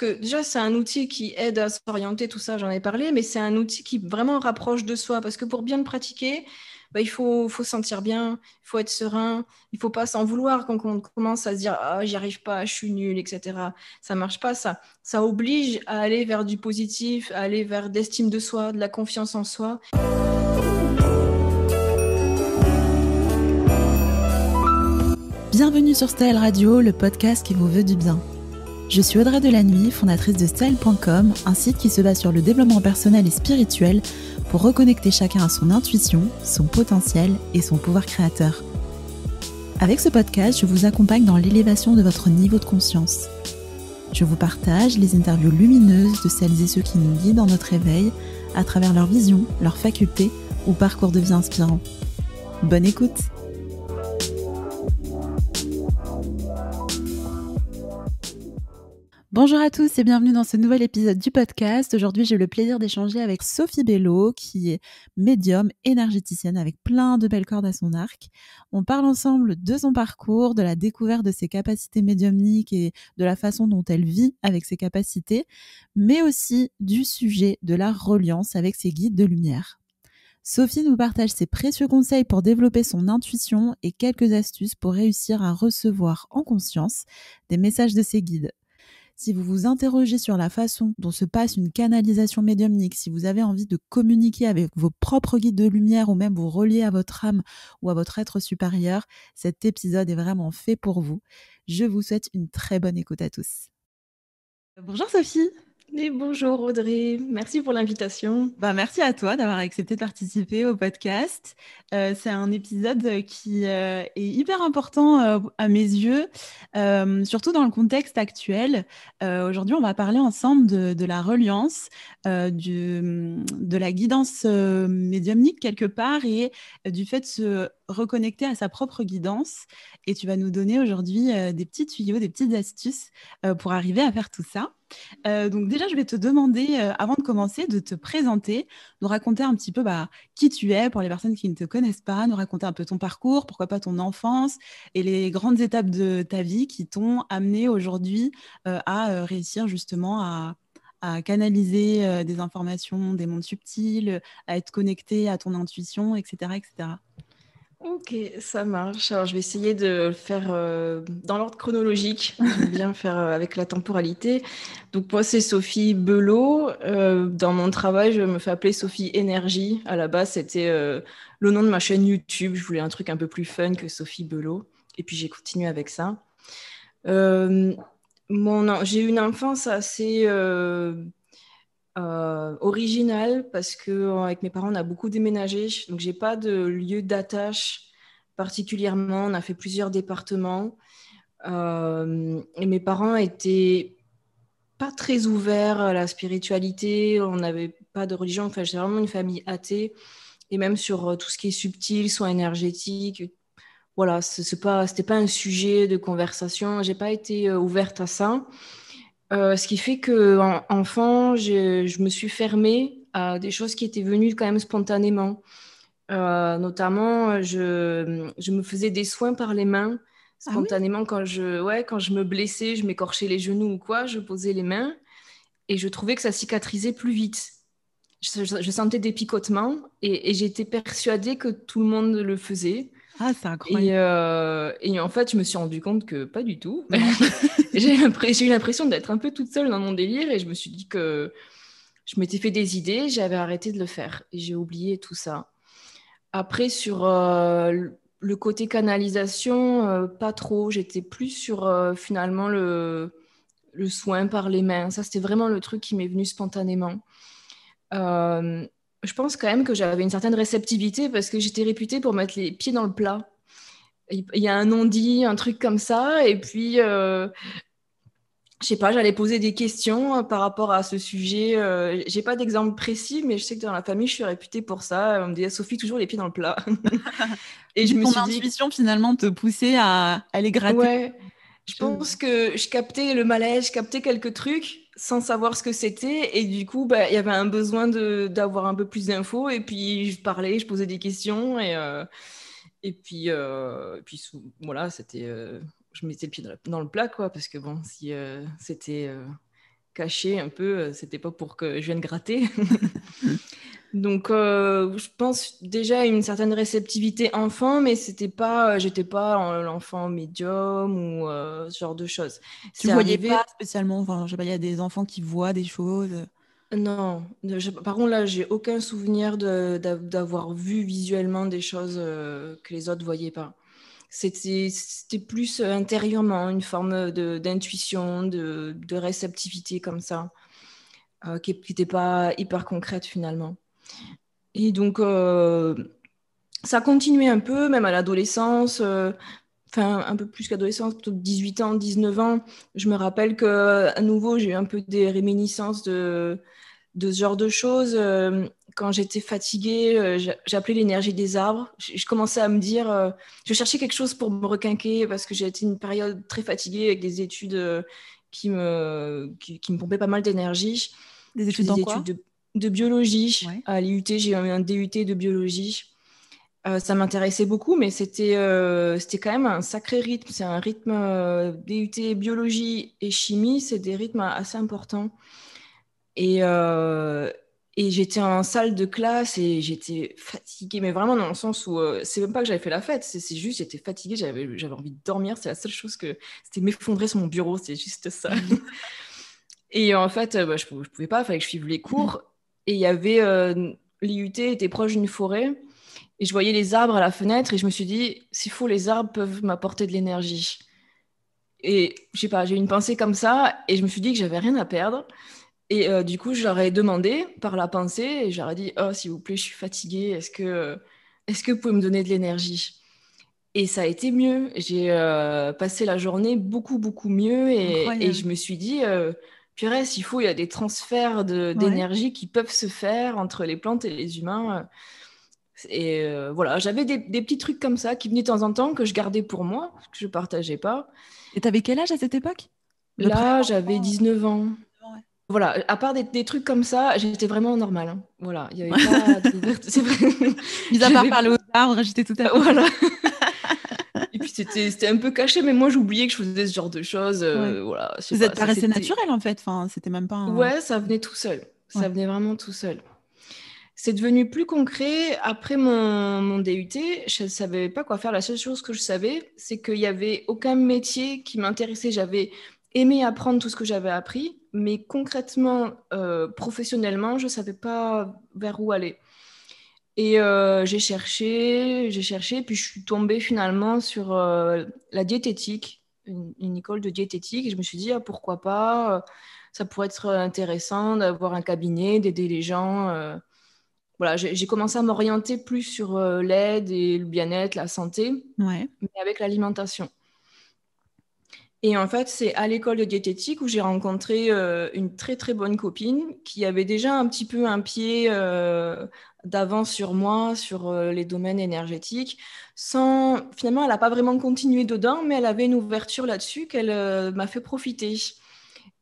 que déjà, c'est un outil qui aide à s'orienter, tout ça, j'en ai parlé, mais c'est un outil qui vraiment rapproche de soi. Parce que pour bien le pratiquer, bah, il faut, faut sentir bien, il faut être serein, il faut pas s'en vouloir quand on commence à se dire ah j'y arrive pas, je suis nul, etc. Ça marche pas ça. Ça oblige à aller vers du positif, à aller vers d'estime de soi, de la confiance en soi. Bienvenue sur Style Radio, le podcast qui vous veut du bien. Je suis Audrey Delannuy, fondatrice de Style.com, un site qui se base sur le développement personnel et spirituel pour reconnecter chacun à son intuition, son potentiel et son pouvoir créateur. Avec ce podcast, je vous accompagne dans l'élévation de votre niveau de conscience. Je vous partage les interviews lumineuses de celles et ceux qui nous guident dans notre éveil à travers leur vision, leurs facultés ou parcours de vie inspirant. Bonne écoute! Bonjour à tous et bienvenue dans ce nouvel épisode du podcast. Aujourd'hui, j'ai le plaisir d'échanger avec Sophie Bello, qui est médium énergéticienne avec plein de belles cordes à son arc. On parle ensemble de son parcours, de la découverte de ses capacités médiumniques et de la façon dont elle vit avec ses capacités, mais aussi du sujet de la reliance avec ses guides de lumière. Sophie nous partage ses précieux conseils pour développer son intuition et quelques astuces pour réussir à recevoir en conscience des messages de ses guides. Si vous vous interrogez sur la façon dont se passe une canalisation médiumnique, si vous avez envie de communiquer avec vos propres guides de lumière ou même vous relier à votre âme ou à votre être supérieur, cet épisode est vraiment fait pour vous. Je vous souhaite une très bonne écoute à tous. Bonjour Sophie bonjour Audrey, merci pour l'invitation. Bah, merci à toi d'avoir accepté de participer au podcast. Euh, c'est un épisode qui euh, est hyper important euh, à mes yeux, surtout dans le contexte actuel. Aujourd'hui, on va parler ensemble de, la reliance, de la guidance médiumnique quelque part et du fait de se reconnecter à sa propre guidance. Et tu vas nous donner aujourd'hui des petits tuyaux, des petites astuces pour arriver à faire tout ça. Euh, donc déjà, je vais te demander, euh, avant de commencer, de te présenter, nous raconter un petit peu bah, qui tu es pour les personnes qui ne te connaissent pas, nous raconter un peu ton parcours, pourquoi pas ton enfance et les grandes étapes de ta vie qui t'ont amené aujourd'hui euh, à réussir justement à, canaliser des informations, des mondes subtils, à être connecté à ton intuition, etc. etc. Ok, ça marche. Alors, je vais essayer de le faire euh, dans l'ordre chronologique. Bien faire euh, avec la temporalité. Donc, moi, c'est Sophie Belot. Euh, dans mon travail, je me fais appeler Sophie Énergie. À la base, c'était le nom de ma chaîne YouTube. Je voulais un truc un peu plus fun que Sophie Belot. Et puis, j'ai continué avec ça. j'ai eu une enfance assez euh, original parce que euh, avec mes parents on a beaucoup déménagé. Donc j'ai pas de lieu d'attache particulièrement. On a fait plusieurs départements. Euh, et mes parents étaient pas très ouverts à la spiritualité. On n'avait pas de religion. Enfin j'ai vraiment une famille athée. Et même sur tout ce qui est subtil soit énergétique voilà c'est pas c'était pas un sujet de conversation. J'ai pas été ouverte à ça euh, ce qui fait que enfant, je, me suis fermée à des choses qui étaient venues quand même spontanément. Euh, notamment, je, je, me faisais des soins par les mains ah spontanément quand je ouais quand je me blessais, je m'écorchais les genoux ou quoi, je posais les mains et je trouvais que ça cicatrisait plus vite. Je, sentais des picotements et, et j'étais persuadée que tout le monde le faisait. Ah, c'est incroyable. Et, euh, et, en fait, je me suis rendu compte que pas du tout. j'ai eu l'impression d'être un peu toute seule dans mon délire et je me suis dit que je m'étais fait des idées, j'avais arrêté de le faire et j'ai oublié tout ça. Après, sur euh, le côté canalisation, euh, pas trop. J'étais plus sur finalement le, le, soin par les mains. Ça, c'était vraiment le truc qui m'est venu spontanément je pense quand même que j'avais une certaine réceptivité parce que j'étais réputée pour mettre les pieds dans le plat. Il y a un non-dit, un truc comme ça, et puis euh, je sais pas, j'allais poser des questions euh, par rapport à ce sujet. Euh, j'ai pas d'exemple précis, mais je sais que dans la famille, je suis réputée pour ça. On me disait Sophie toujours les pieds dans le plat. et je me suis dit intuition finalement te pousser à aller gratter. Ouais. Je pense que je captais le malaise, je captais quelques trucs, sans savoir ce que c'était. Et du coup, bah, il y avait un besoin d'avoir un peu plus d'infos. Et puis, je parlais, je posais des questions. Et, euh, et puis, euh, puis voilà, c'était. Euh, je mettais le pied dans, le plat, quoi. Parce que bon, si c'était caché un peu. C'était pas pour que je vienne gratter. Donc, euh, je pense déjà une certaine réceptivité enfant, mais c'était pas, j'étais pas l'enfant médium ou ce genre de choses. Tu voyais pas spécialement, enfin, je sais pas, il y a des enfants qui voient des choses. Non, par contre là, j'ai aucun souvenir d'avoir vu visuellement des choses que les autres voyaient pas. C'était plus intérieurement une forme d'intuition, de, de, réceptivité comme ça, qui n'était pas hyper concrète finalement. Et donc, euh, ça a continué un peu, même à l'adolescence, euh, enfin un peu plus qu'adolescence, plutôt 18 ans, 19 ans. Je me rappelle que à nouveau, j'ai eu un peu des réminiscences de, de ce genre de choses. Euh, quand j'étais fatiguée, j'appelais l'énergie des arbres. Je, commençais à me dire, je cherchais quelque chose pour me requinquer parce que j'ai été une période très fatiguée avec des études qui, me, qui, me pompaient pas mal d'énergie. Des études dans quoi? de biologie. À l'IUT, j'ai eu un DUT de biologie. Euh, ça m'intéressait beaucoup, mais c'était euh, c'était quand même un sacré rythme. C'est un rythme euh, DUT biologie et chimie, c'est des rythmes assez importants. Et, et j'étais en salle de classe et j'étais fatiguée, mais vraiment dans le sens où c'est même pas que j'avais fait la fête, c'est juste j'étais fatiguée, j'avais envie de dormir. C'est la seule chose que c'était m'effondrer sur mon bureau, c'est juste ça. et en fait, bah, je, je pouvais pas, il fallait que je suive les cours. Et il y avait, euh, l'IUT était proche d'une forêt. Et je voyais les arbres à la fenêtre et je me suis dit, s'il faut, les arbres peuvent m'apporter de l'énergie. Et je sais pas, j'ai eu une pensée comme ça et je me suis dit que j'avais rien à perdre. Et euh, du coup, je leur ai demandé par la pensée et je leur ai dit, oh, s'il vous plaît, je suis fatiguée, est-ce que, est-ce que vous pouvez me donner de l'énergie? Et ça a été mieux. J'ai euh, passé la journée beaucoup, beaucoup mieux et, et je me suis dit, purée, s'il faut, il y a des transferts d'énergie qui peuvent se faire entre les plantes et les humains. Et euh, voilà, j'avais des, petits trucs comme ça qui venaient de temps en temps que je gardais pour moi, que je ne partageais pas. Et tu avais quel âge à cette époque? Là, j'avais 19 ans. Voilà, à part des, trucs comme ça, j'étais vraiment normale. Hein. Voilà, il y avait pas C'est vrai. Mis à part parler aux arbres, j'étais tout à fait. Voilà. Puis c'était un peu caché, mais moi j'oubliais que je faisais ce genre de choses. Euh, voilà, Vous êtes paraissait naturel en fait, enfin, c'était même pas. Ouais, ça venait tout seul. Ça venait vraiment tout seul. C'est devenu plus concret après mon, mon, DUT. Je ne savais pas quoi faire. La seule chose que je savais, c'est qu'il n'y avait aucun métier qui m'intéressait. J'avais aimé apprendre tout ce que j'avais appris, mais concrètement, euh, professionnellement, je ne savais pas vers où aller. Et euh, j'ai cherché, j'ai cherché, puis je suis tombée finalement sur euh, la diététique, une, école de diététique. Et je me suis dit, ah, pourquoi pas, euh, ça pourrait être intéressant d'avoir un cabinet, d'aider les gens. voilà, j'ai commencé à m'orienter plus sur l'aide et le bien-être, la santé, mais avec l'alimentation. Et en fait, c'est à l'école de diététique où j'ai rencontré une très très bonne copine qui avait déjà un petit peu un pied d'avance sur moi, sur euh, les domaines énergétiques, sans finalement, elle n'a pas vraiment continué dedans, mais elle avait une ouverture là-dessus qu'elle euh, m'a fait profiter.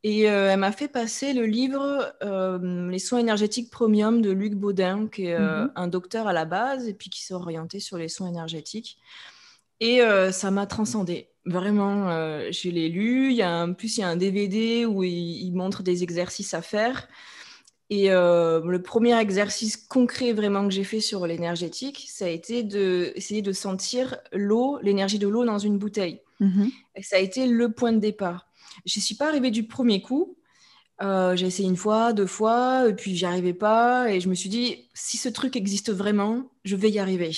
Et euh, elle m'a fait passer le livre Les soins énergétiques premium de Luc Baudin, qui est mhm. un docteur à la base et puis qui s'est orienté sur les soins énergétiques. Et ça m'a transcendé. Vraiment, je l'ai lu. Il y a en plus, il y a un DVD où il montre des exercices à faire. Et euh, le premier exercice concret vraiment que j'ai fait sur l'énergétique, ça a été d'essayer de, de sentir l'eau, l'énergie de l'eau dans une bouteille. Et ça a été le point de départ. Je ne suis pas arrivée du premier coup. Euh, j'ai essayé une fois, deux fois, et puis j'y arrivais pas. Et je me suis dit, si ce truc existe vraiment, je vais y arriver.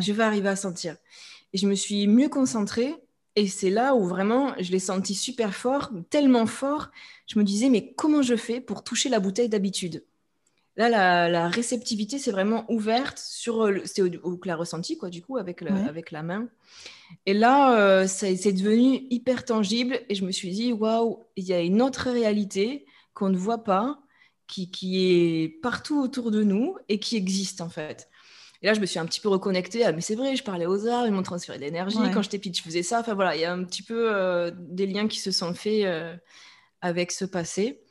Je vais arriver à sentir. Et je me suis mieux concentrée. Et c'est là où vraiment, je l'ai senti super fort, tellement fort je me disais, mais comment je fais pour toucher la bouteille d'habitude? Là, la, réceptivité, c'est vraiment ouverte sur. Euh, c'est au, clair ressenti, quoi, du coup, avec, avec la main. Et là, euh, c'est devenu hyper tangible et je me suis dit, waouh, il y a une autre réalité qu'on ne voit pas, qui, qui, est partout autour de nous et qui existe, en fait. Et là, je me suis un petit peu reconnectée. Ah, mais c'est vrai, je parlais aux arts, ils m'ont transféré de l'énergie. Quand j'étais petite, je faisais ça. Enfin, voilà, il y a un petit peu euh, des liens qui se sont faits avec ce passé.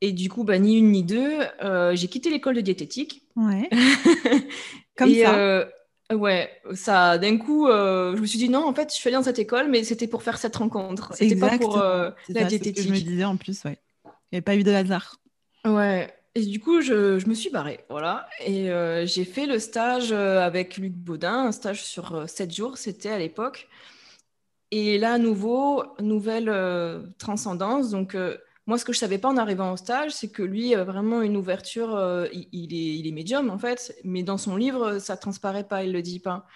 Et du coup, bah, ni une ni deux, euh, j'ai quitté l'école de diététique. Ouais. Comme ça. Euh, ouais, ça, d'un coup, euh, je me suis dit non, en fait, je suis allée dans cette école, mais c'était pour faire cette rencontre. C'était pas pour la diététique. je me disais en plus, ouais. Il n'y avait pas eu de hasard. Ouais. Et du coup, je, me suis barrée, voilà. Et euh, j'ai fait le stage euh, avec Luc Baudin, un stage sur 7 jours, c'était à l'époque. Et là, à nouveau, nouvelle transcendance. Donc, moi, ce que je savais pas en arrivant au stage, c'est que lui a vraiment une ouverture. il, est, il est médium, en fait, mais dans son livre, ça transparaît pas, il le dit pas.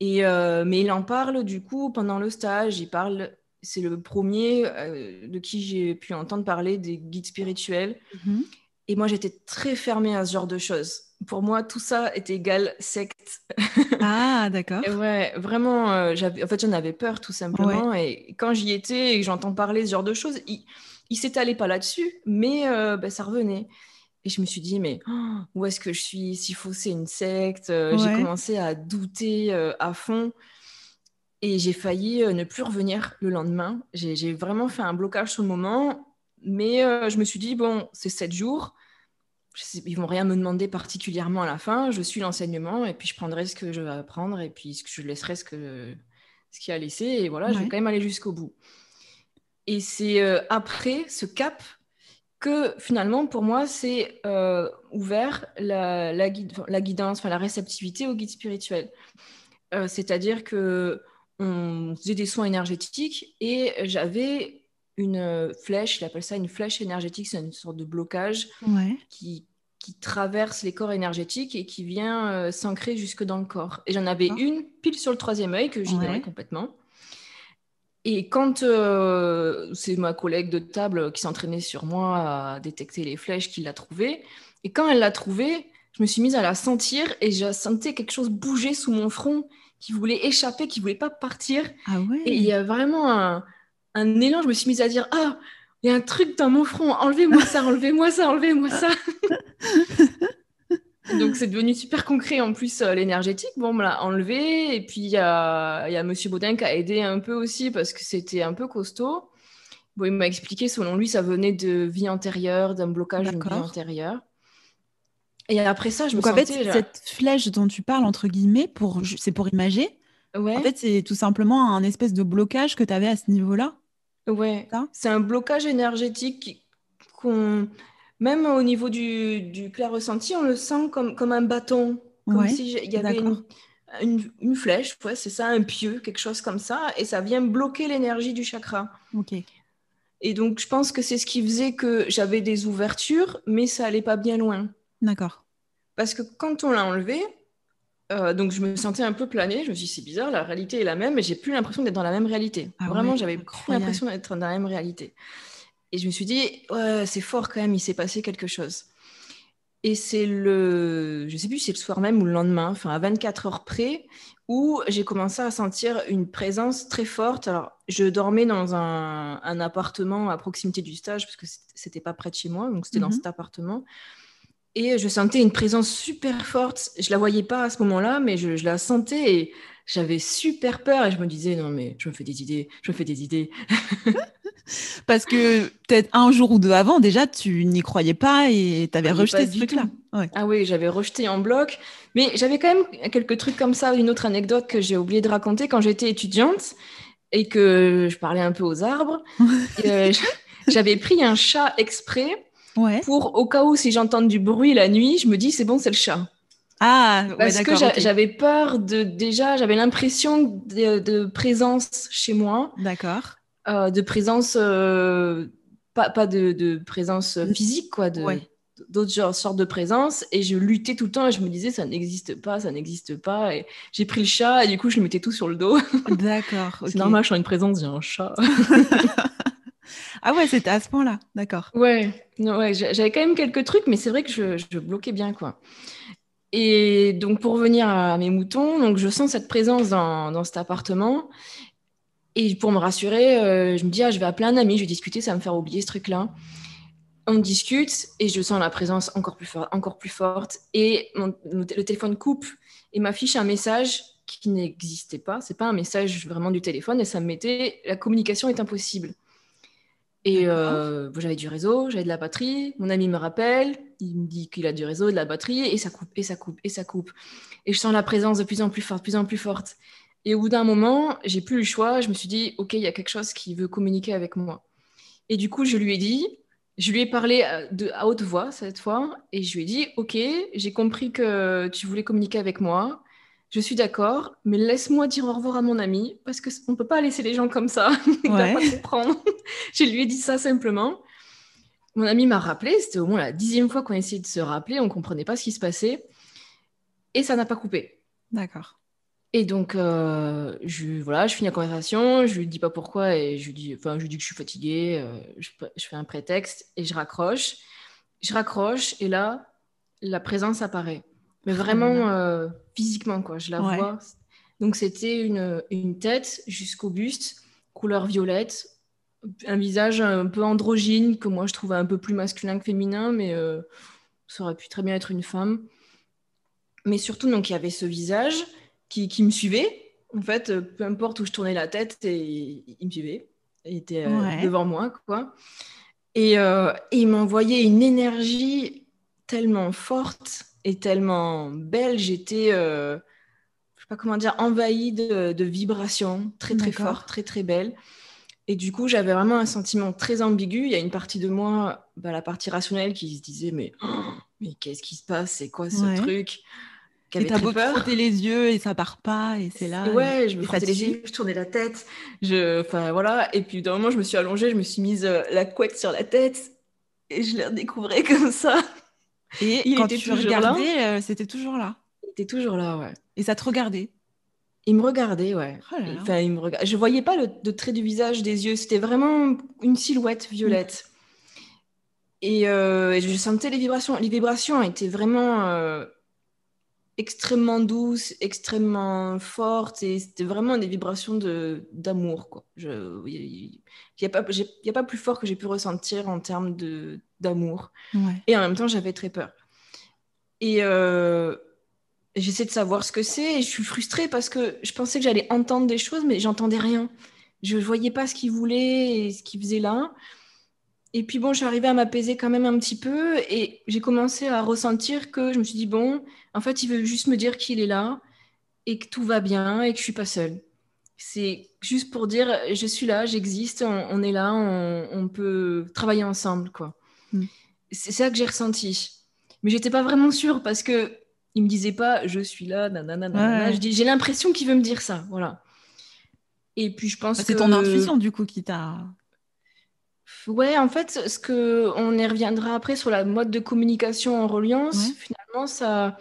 Et, mais il en parle, du coup, pendant le stage. Il parle c'est le premier euh, de qui j'ai pu entendre parler des guides spirituels. Mhm. Et moi, j'étais très fermée à ce genre de choses. Pour moi, tout ça était égal secte. Ah, d'accord. ouais, vraiment, euh, en fait, j'en avais peur tout simplement. Et quand j'y étais et que j'entends parler ce genre de choses, il, il s'étalait pas là-dessus, mais euh, ben, ça revenait. Et je me suis dit, mais oh, où est-ce que je suis? S'il faut, c'est une secte. J'ai commencé à douter à fond. Et j'ai failli euh, ne plus revenir le lendemain. J'ai vraiment fait un blocage sur le moment. Mais euh, je me suis dit, bon, c'est sept jours. Ils vont rien me demander particulièrement à la fin. Je suis l'enseignement et puis je prendrai ce que je vais apprendre et puis je laisserai ce, que, ce qui a laissé. Et voilà, je vais quand même aller jusqu'au bout. Et c'est euh, après ce cap que finalement, pour moi, c'est ouvert la, la, guide, la guidance, enfin, la réceptivité au guide spirituel. C'est-à-dire que on faisait des soins énergétiques et j'avais une flèche, il appelle ça une flèche énergétique, c'est une sorte de blocage qui, qui, traverse les corps énergétiques et qui vient euh, s'ancrer jusque dans le corps. Et j'en avais une pile sur le troisième œil que j'ignorais complètement. Et quand euh, c'est ma collègue de table qui s'entraînait sur moi à détecter les flèches qui l'a trouvée, et quand elle l'a trouvée, je me suis mise à la sentir et j'ai senti quelque chose bouger sous mon front qui voulait échapper, qui voulait pas partir. Ah et il y a vraiment un, un, élan. Je me suis mise à dire Ah, il y a un truc dans mon front. Enlevez-moi ça, enlevez-moi ça, enlevez-moi ça. Donc c'est devenu super concret en plus euh, l'énergétique. Bon, on me l'a enlevé et puis il y a, y a Monsieur Baudin qui a aidé un peu aussi parce que c'était un peu costaud. Bon, il m'a expliqué selon lui ça venait de vie antérieure, d'un blocage de vie antérieure. Et après ça, je me Donc, en fait, cette flèche dont tu parles, entre guillemets, pour, c'est pour imager. Ouais. En fait, c'est tout simplement un espèce de blocage que tu avais à ce niveau-là. Ouais. C'est un blocage énergétique qu'on. Même au niveau du, du clair ressenti, on le sent comme, comme un bâton. Comme s'il y avait une, une, flèche, ouais, c'est ça, un pieu, quelque chose comme ça. Et ça vient bloquer l'énergie du chakra. Ok. Et donc, je pense que c'est ce qui faisait que j'avais des ouvertures, mais ça allait pas bien loin. D'accord. Parce que quand on l'a enlevé, euh, donc je me sentais un peu planée. Je me suis dit, c'est bizarre, la réalité est la même, mais j'ai plus l'impression d'être dans la même réalité. Ah Vraiment, j'avais plus l'impression d'être dans la même réalité. Et je me suis dit, ouais, c'est fort quand même, il s'est passé quelque chose. Et c'est le, je sais plus si c'est le soir même ou le lendemain, enfin à 24 heures près, où j'ai commencé à sentir une présence très forte. Alors, je dormais dans un, un appartement à proximité du stage, parce que c'était pas près de chez moi, donc c'était dans mhm. cet appartement. Et je sentais une présence super forte. Je la voyais pas à ce moment-là, mais je, la sentais et j'avais super peur. Et je me disais, non, mais je me fais des idées, je me fais des idées. Parce que peut-être un jour ou deux avant, déjà, tu n'y croyais pas et tu avais rejeté ce truc-là. Ah oui, j'avais rejeté en bloc. Mais j'avais quand même quelques trucs comme ça. Une autre anecdote que j'ai oublié de raconter quand j'étais étudiante et que je parlais un peu aux arbres. Euh, j'avais pris un chat exprès pour au cas où si j'entends du bruit la nuit, je me dis c'est bon, c'est le chat. Ah, parce que j'avais peur de déjà, j'avais l'impression de, présence chez moi. D'accord. Euh, de présence, euh, pas, pas de, présence physique, quoi, de d'autres sortes de présence. Et je luttais tout le temps et je me disais ça n'existe pas, ça n'existe pas. Et j'ai pris le chat et du coup je le mettais tout sur le dos. D'accord. C'est normal, je suis une présence, j'ai un chat. Ah ouais, c'était à ce point-là, d'accord. Ouais, j'avais quand même quelques trucs, mais c'est vrai que je, bloquais bien, quoi. Et donc, pour revenir à mes moutons, donc je sens cette présence dans, cet appartement. Et pour me rassurer, euh, je me dis, ah, je vais appeler un ami, je vais discuter, ça va me faire oublier ce truc-là. On discute et je sens la présence encore plus, forte, encore plus forte. Et le téléphone coupe et m'affiche un message qui n'existait pas. C'est pas un message vraiment du téléphone et ça me mettait la communication est impossible. Et euh, j'avais du réseau, j'avais de la batterie. Mon ami me rappelle, il me dit qu'il a du réseau, de la batterie, et ça coupe, et ça coupe, et ça coupe. Et je sens la présence de plus en plus forte, de plus en plus forte. Et au bout d'un moment, j'ai plus le choix. Je me suis dit, OK, il y a quelque chose qui veut communiquer avec moi. Et du coup, je lui ai dit, je lui ai parlé à, de, à haute voix cette fois et je lui ai dit Ok, j'ai compris que tu voulais communiquer avec moi. Je suis d'accord, mais laisse-moi dire au revoir à mon ami parce qu'on ne peut pas laisser les gens comme ça. Il va pas comprendre. je lui ai dit ça simplement. Mon ami m'a rappelé, c'était au moins la dixième fois qu'on essayait de se rappeler, on ne comprenait pas ce qui se passait et ça n'a pas coupé. D'accord. Et donc, euh, je, voilà, je finis la conversation, je lui dis pas pourquoi et je lui dis, enfin, je lui dis que je suis fatiguée, euh, je, je, fais un prétexte et je raccroche. Je raccroche et là, la présence apparaît. Mais vraiment euh, physiquement, quoi. Je la vois. Donc, c'était une, une tête jusqu'au buste, couleur violette, un visage un peu androgyne, que moi je trouvais un peu plus masculin que féminin, mais ça aurait pu très bien être une femme. Mais surtout, donc, il y avait ce visage qui, qui, me suivait. En fait, euh, peu importe où je tournais la tête, et, il me suivait. Il était euh, devant moi, quoi. Et, euh, et il m'envoyait une énergie tellement forte et tellement belle. J'étais, je sais pas comment dire, envahie de, de vibrations très, très fortes, très, très belles. Et du coup, j'avais vraiment un sentiment très ambigu. Il y a une partie de moi, bah, la partie rationnelle, qui se disait Mais, mais qu'est-ce qui se passe? C'est quoi ce truc? Et t'as beau frotter les yeux et ça part pas et c'est là. Ouais, je me frottais les yeux, je tournais la tête, je, enfin voilà. Et puis d'un moment, je me suis allongée, je me suis mise euh, la couette sur la tête et je l'ai redécouvrais comme ça. Et il quand était tu regardais, euh, c'était toujours là. Il était toujours là, ouais. Et ça te regardait. Il me regardait, ouais. Oh enfin, il me. Je voyais pas le de trait du visage, des yeux. C'était vraiment une silhouette violette. Et, euh, et, je sentais les vibrations. Les vibrations étaient vraiment extrêmement douce, extrêmement forte, et c'était vraiment des vibrations de, d'amour. Quoi. Il n'y a, a pas plus fort que j'ai pu ressentir en termes de, d'amour. Et en même temps, j'avais très peur. Et euh, j'essaie de savoir ce que c'est, et je suis frustrée parce que je pensais que j'allais entendre des choses, mais j'entendais rien. Je ne voyais pas ce qu'il voulait et ce qu'il faisait là. Et puis bon, je suis arrivée à m'apaiser quand même un petit peu et j'ai commencé à ressentir que je me suis dit, bon, en fait, il veut juste me dire qu'il est là et que tout va bien et que je suis pas seule. C'est juste pour dire, je suis là, j'existe, on, est là, on, peut travailler ensemble, quoi. C'est ça que j'ai ressenti. Mais j'étais pas vraiment sûre parce que il me disait pas, je suis là, nanana, Je dis, j'ai l'impression qu'il veut me dire ça, voilà. Et puis je pense que... C'est ton intuition, du coup, qui t'a Ouais, en fait, ce que on y reviendra après sur la mode de communication en reliance, finalement, ça,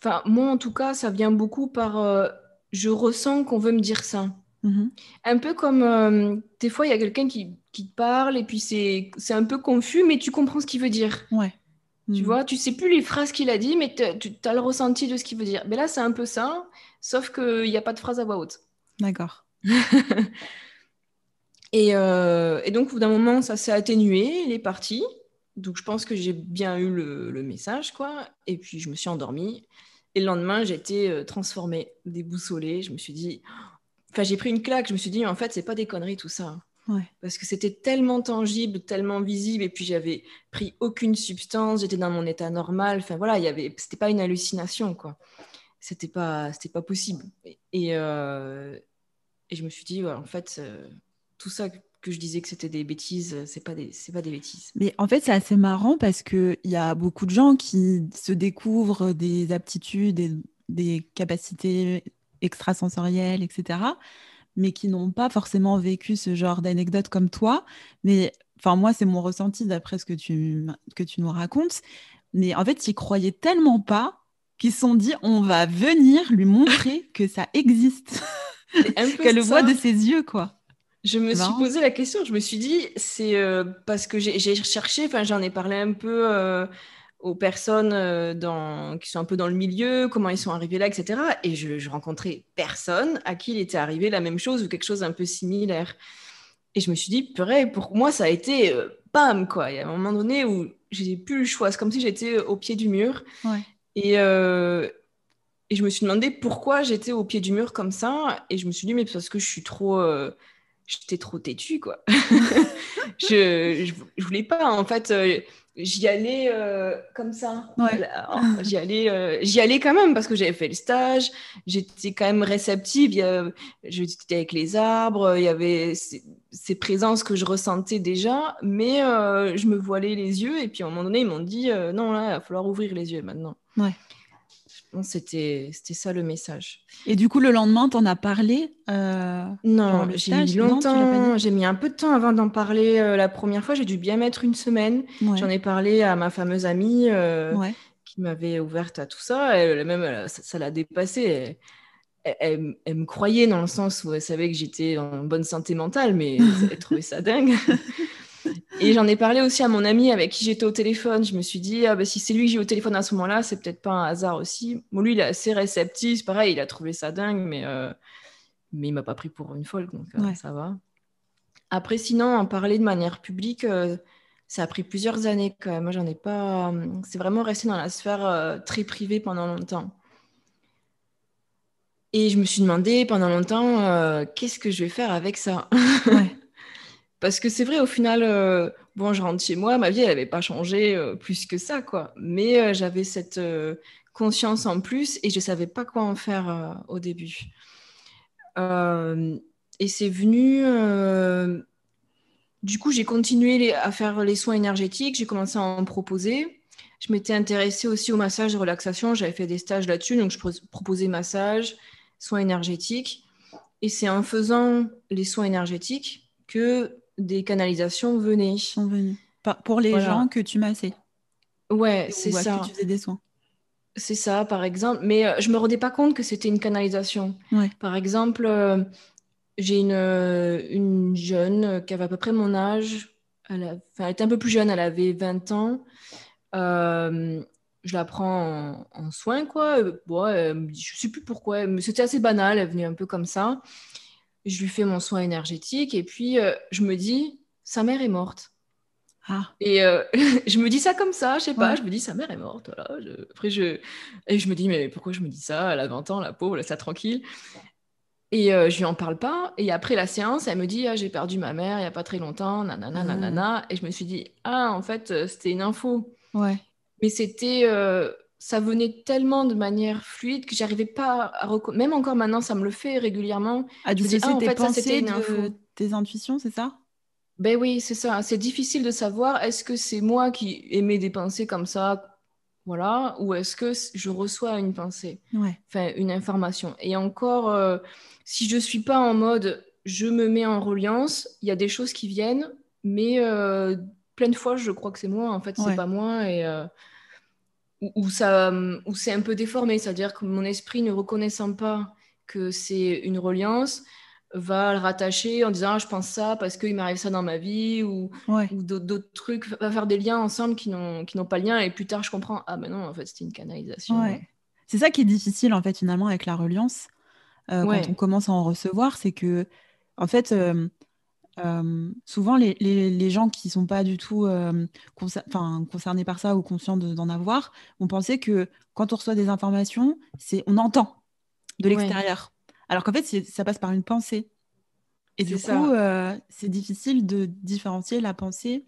enfin, moi en tout cas, ça vient beaucoup par euh, je ressens qu'on veut me dire ça. Mmh un peu comme euh, des fois, il y a quelqu'un qui, qui parle et puis c'est un peu confus, mais tu comprends ce qu'il veut dire. Ouais. Tu mmh. vois, tu sais plus les phrases qu'il a dit, mais tu as le ressenti de ce qu'il veut dire. Mais là, c'est un peu ça, sauf qu'il n'y a pas de phrase à voix haute. D'accord. Euh, et, donc, au bout d'un moment, ça s'est atténué, il est parti. Donc, je pense que j'ai bien eu le, message, quoi. Et puis, je me suis endormie. Et le lendemain, j'étais euh, transformée, déboussolée. Je me suis dit... Enfin, j'ai pris une claque. Je me suis dit, en fait, c'est pas des conneries, tout ça. Parce que c'était tellement tangible, tellement visible. Et puis, j'avais pris aucune substance. J'étais dans mon état normal. Enfin, voilà, il y avait... c'était pas une hallucination, quoi. C'était pas, c'était pas possible. Et, euh, et, je me suis dit, en fait tout ça que je disais que c'était des bêtises, c'est pas des c'est pas des bêtises. Mais en fait, c'est assez marrant parce que il y a beaucoup de gens qui se découvrent des aptitudes et des capacités extrasensorielles, etc., mais qui n'ont pas forcément vécu ce genre d'anecdote comme toi. Mais enfin, moi, c'est mon ressenti d'après ce que tu que tu nous racontes. Mais en fait, ils croyaient tellement pas qu'ils se sont dit on va venir lui montrer que ça existe, qu'elle le voit de ses yeux, quoi. Je me suis posé la question, je me suis dit, c'est euh, parce que j'ai cherché, enfin j'en ai parlé un peu euh, aux personnes euh, dans, qui sont un peu dans le milieu, comment ils sont arrivés là, etc. Et je, je, rencontrais personne à qui il était arrivé la même chose ou quelque chose un peu similaire. Et je me suis dit, purée, pour moi ça a été bam quoi. Il y a un moment donné où j'ai plus le choix, c'est comme si j'étais au pied du mur. Et, et je me suis demandé pourquoi j'étais au pied du mur comme ça. Et je me suis dit, mais parce que je suis trop j'étais trop têtue, quoi. je, je, voulais pas, en fait, euh, j'y allais euh, comme ça. J'y allais, euh, j'y allais quand même parce que j'avais fait le stage, j'étais quand même réceptive. J'étais avec les arbres, il y avait ces, ces, présences que je ressentais déjà, mais je me voilais les yeux. Et puis à un moment donné, ils m'ont dit non, là, il va falloir ouvrir les yeux maintenant. Ouais. C'était ça le message. Et du coup, le lendemain, tu en as parlé euh, Non, j'ai mis longtemps. J'ai mis un peu de temps avant d'en parler. Euh, la première fois, j'ai dû bien mettre une semaine. J'en ai parlé à ma fameuse amie euh, qui m'avait ouverte à tout ça. Elle, même, ça l'a dépassé. Elle, me croyait dans le sens où elle savait que j'étais en bonne santé mentale, mais elle trouvait ça dingue. Et j'en ai parlé aussi à mon ami avec qui j'étais au téléphone. Je me suis dit, ah, bah, si c'est lui que j'ai au téléphone à ce moment-là, c'est peut-être pas un hasard aussi. Bon, lui, il est assez réceptif. Pareil, il a trouvé ça dingue, mais, euh, mais il m'a pas pris pour une folle, donc euh, ça va. Après, sinon, en parler de manière publique, euh, ça a pris plusieurs années quand même. Moi, j'en ai pas. C'est vraiment resté dans la sphère très privée pendant longtemps. Et je me suis demandé pendant longtemps, qu'est-ce que je vais faire avec ça? Ouais. Parce que c'est vrai, au final, euh, bon, je rentre chez moi, ma vie, elle n'avait pas changé euh, plus que ça, quoi. Mais euh, j'avais cette conscience en plus et je ne savais pas quoi en faire au début. et c'est venu. du coup, j'ai continué à faire les soins énergétiques, j'ai commencé à en proposer. Je m'étais intéressée aussi au massage de relaxation, j'avais fait des stages là-dessus, donc je proposais massage, soins énergétiques. Et c'est en faisant les soins énergétiques que des canalisations venaient. Sont venues. Pour les gens que tu massais. Ouais, c'est ça. Que tu faisais des soins. C'est ça, par exemple. Mais euh, je me rendais pas compte que c'était une canalisation. Par exemple, euh, j'ai une, euh, une jeune qui avait à peu près mon âge. Elle, elle, était un peu plus jeune, elle avait 20 ans. je la prends en, soin, quoi. Bon, je sais plus pourquoi, mais c'était assez banal. Elle venait un peu comme ça je lui fais mon soin énergétique et puis euh, je me dis, sa mère est morte. Ah. Et euh, je me dis ça comme ça, je sais pas, je me dis sa mère est morte. Voilà. Après, je... Et je me dis, mais pourquoi je me dis ça Elle a 20 ans, la pauvre, laisse-la tranquille. Et euh, je lui en parle pas. Et après la séance, elle me dit, ah, j'ai perdu ma mère il y a pas très longtemps, nanana, ah. nanana. Et je me suis dit, ah, en fait, c'était une info. Ouais. Mais c'était ça venait tellement de manière fluide que j'arrivais pas à reconnaître. Même encore maintenant, ça me le fait régulièrement. Ah, du coup, ah, en fait, pensées, de... tes intuitions, c'est ça? Ben oui, c'est ça. C'est difficile de savoir est-ce que c'est moi qui émets des pensées comme ça, voilà, ou est-ce que je reçois une pensée, enfin une information. Et encore, euh, si je suis pas en mode je me mets en reliance, il y a des choses qui viennent, mais euh, plein de fois, je crois que c'est moi. En fait, c'est pas moi et euh, où, ça, où c'est un peu déformé, c'est-à-dire que mon esprit ne reconnaissant pas que c'est une reliance, va le rattacher en disant ah, je pense ça parce qu'il m'arrive ça dans ma vie ou, ou d'autres trucs, va faire des liens ensemble qui n'ont pas lien et plus tard je comprends ah ben non en fait c'était une canalisation. C'est ça qui est difficile en fait finalement avec la reliance euh, quand on commence à en recevoir, c'est que en fait euh, euh, souvent, les, les, gens qui ne sont pas du tout euh, concernés par ça ou conscients d'en avoir vont penser que quand on reçoit des informations, c'est on entend de l'extérieur. Alors qu'en fait, ça passe par une pensée. Et du coup, euh, c'est difficile de différencier la pensée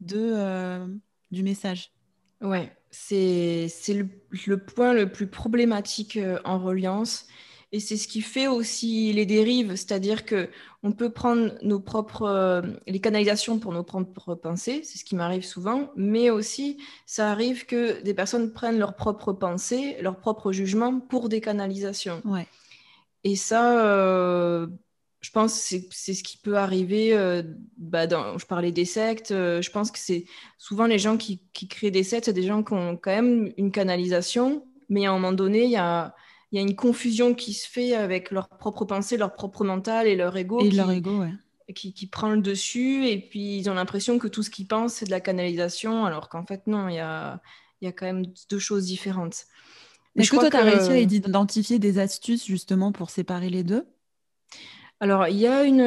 de, du message. Ouais, c'est le, le, point le plus problématique en reliance. Et c'est ce qui fait aussi les dérives, c'est-à-dire que on peut prendre nos propres euh, les canalisations pour nos propres pensées, c'est ce qui m'arrive souvent, mais aussi ça arrive que des personnes prennent leurs propres pensées, leurs propres jugements pour des canalisations. Ouais. Et ça, euh, je pense que c'est ce qui peut arriver. Euh, bah, dans, je parlais des sectes. je pense que c'est souvent les gens qui, qui créent des sectes, c'est des gens qui ont quand même une canalisation, mais à un moment donné, il y a il y a une confusion qui se fait avec leur propre pensée, leur propre mental et leur ego. Et qui, leur ego, ouais. Qui, qui, prend le dessus et puis ils ont l'impression que tout ce qu'ils pensent, c'est de la canalisation, alors qu'en fait, non, il y a, il y a quand même deux choses différentes. Est-ce que toi, tu as réussi à identifier des astuces justement pour séparer les deux? Alors, il y a une,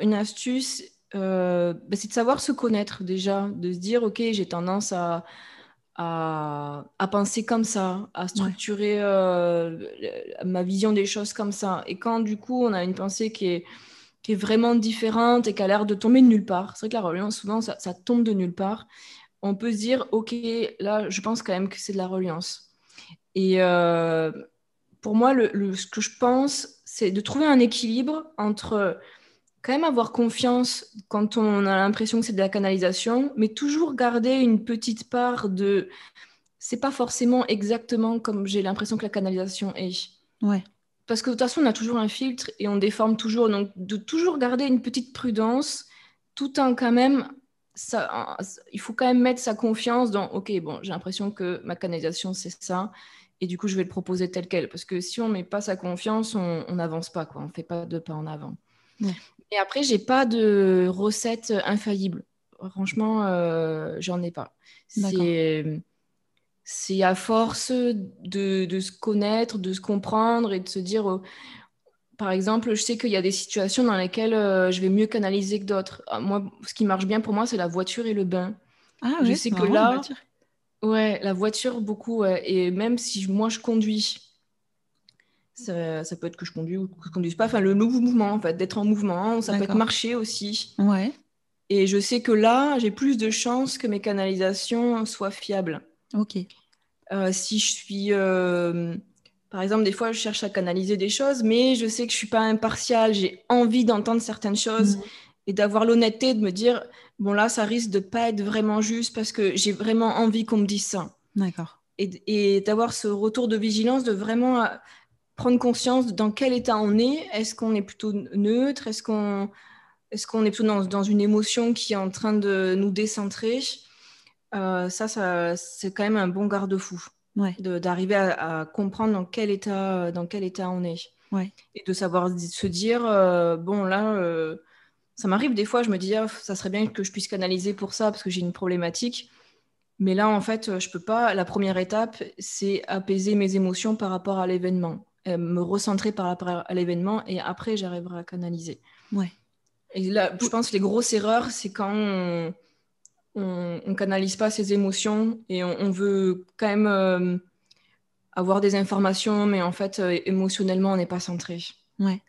une astuce, euh, bah, c'est de savoir se connaître déjà, de se dire, OK, j'ai tendance à, à, penser comme ça, à structurer euh, ma vision des choses comme ça. Et quand du coup on a une pensée qui est, qui est vraiment différente et qui a l'air de tomber de nulle part. C'est vrai que la reliance, souvent, ça, tombe de nulle part. On peut se dire, OK, là, je pense quand même que c'est de la reliance. Et euh, pour moi, le, ce que je pense, c'est de trouver un équilibre entre quand même avoir confiance quand on a l'impression que c'est de la canalisation, mais toujours garder une petite part de... C'est pas forcément exactement comme j'ai l'impression que la canalisation est. Ouais parce que de toute façon, on a toujours un filtre et on déforme toujours. Donc, de toujours garder une petite prudence, tout en quand même, ça, il faut quand même mettre sa confiance dans, OK, bon, j'ai l'impression que ma canalisation, c'est ça. Et du coup, je vais le proposer tel quel. Parce que si on ne met pas sa confiance, on n'avance pas, quoi. On ne fait pas de pas en avant. Et après, j'ai pas de recette infaillible. Franchement, euh, j'en ai pas. C'est à force de, se connaître, de se comprendre et de se dire, euh, par exemple, je sais qu'il y a des situations dans lesquelles euh, je vais mieux canaliser que d'autres. Ah, moi, ce qui marche bien pour moi, c'est la voiture et le bain. Ah, je sais que là, la ouais, la voiture beaucoup. Et même si moi je conduis, ça, peut être que je conduis ou que je conduise pas. Enfin, le nouveau mouvement, en fait, d'être en mouvement, ça peut être marcher aussi. Ouais. Et je sais que là, j'ai plus de chances que mes canalisations soient fiables. Ok. Euh, si je suis, euh, par exemple, des fois, je cherche à canaliser des choses, mais je sais que je suis pas impartiale. J'ai envie d'entendre certaines choses mhm. et d'avoir l'honnêteté de me dire, bon là, ça risque de pas être vraiment juste parce que j'ai vraiment envie qu'on me dise ça. D'accord. Et, d'avoir ce retour de vigilance, de vraiment prendre conscience dans quel état on est. Est-ce qu'on est plutôt neutre? Est-ce qu'on est, qu'on est plutôt dans, dans, une émotion qui est en train de nous décentrer? Euh, ça, c'est quand même un bon garde-fou. D'arriver à, comprendre dans quel état, dans quel état on est. Et de savoir se dire, euh, bon, là, euh, ça m'arrive des fois, je me dis, ah, ça serait bien que je puisse canaliser pour ça parce que j'ai une problématique. Mais là, en fait, je peux pas. La première étape, c'est apaiser mes émotions par rapport à l'événement, me recentrer par rapport à l'événement, et après, j'arriverai à canaliser. Ouais. Et là, je pense que les grosses erreurs, c'est quand on, on, ne canalise pas ses émotions et on, veut quand même euh, avoir des informations, mais en fait, euh, émotionnellement, on n'est pas centré. Ouais.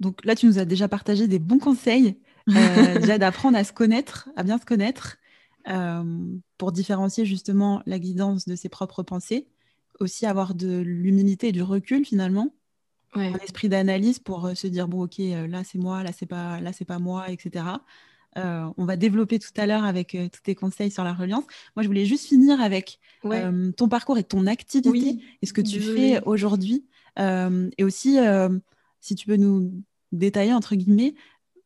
Donc là, tu nous as déjà partagé des bons conseils, euh, déjà d'apprendre à se connaître, à bien se connaître, pour différencier justement la guidance de ses propres pensées, aussi avoir de l'humilité et du recul finalement, un esprit d'analyse pour se dire bon ok là c'est moi, là c'est pas là c'est pas moi, etc. Euh, on va développer tout à l'heure avec euh, tous tes conseils sur la reliance. Moi, je voulais juste finir avec euh, ton parcours et ton activité et ce que tu fais aujourd'hui. et aussi, si tu peux nous détailler, entre guillemets,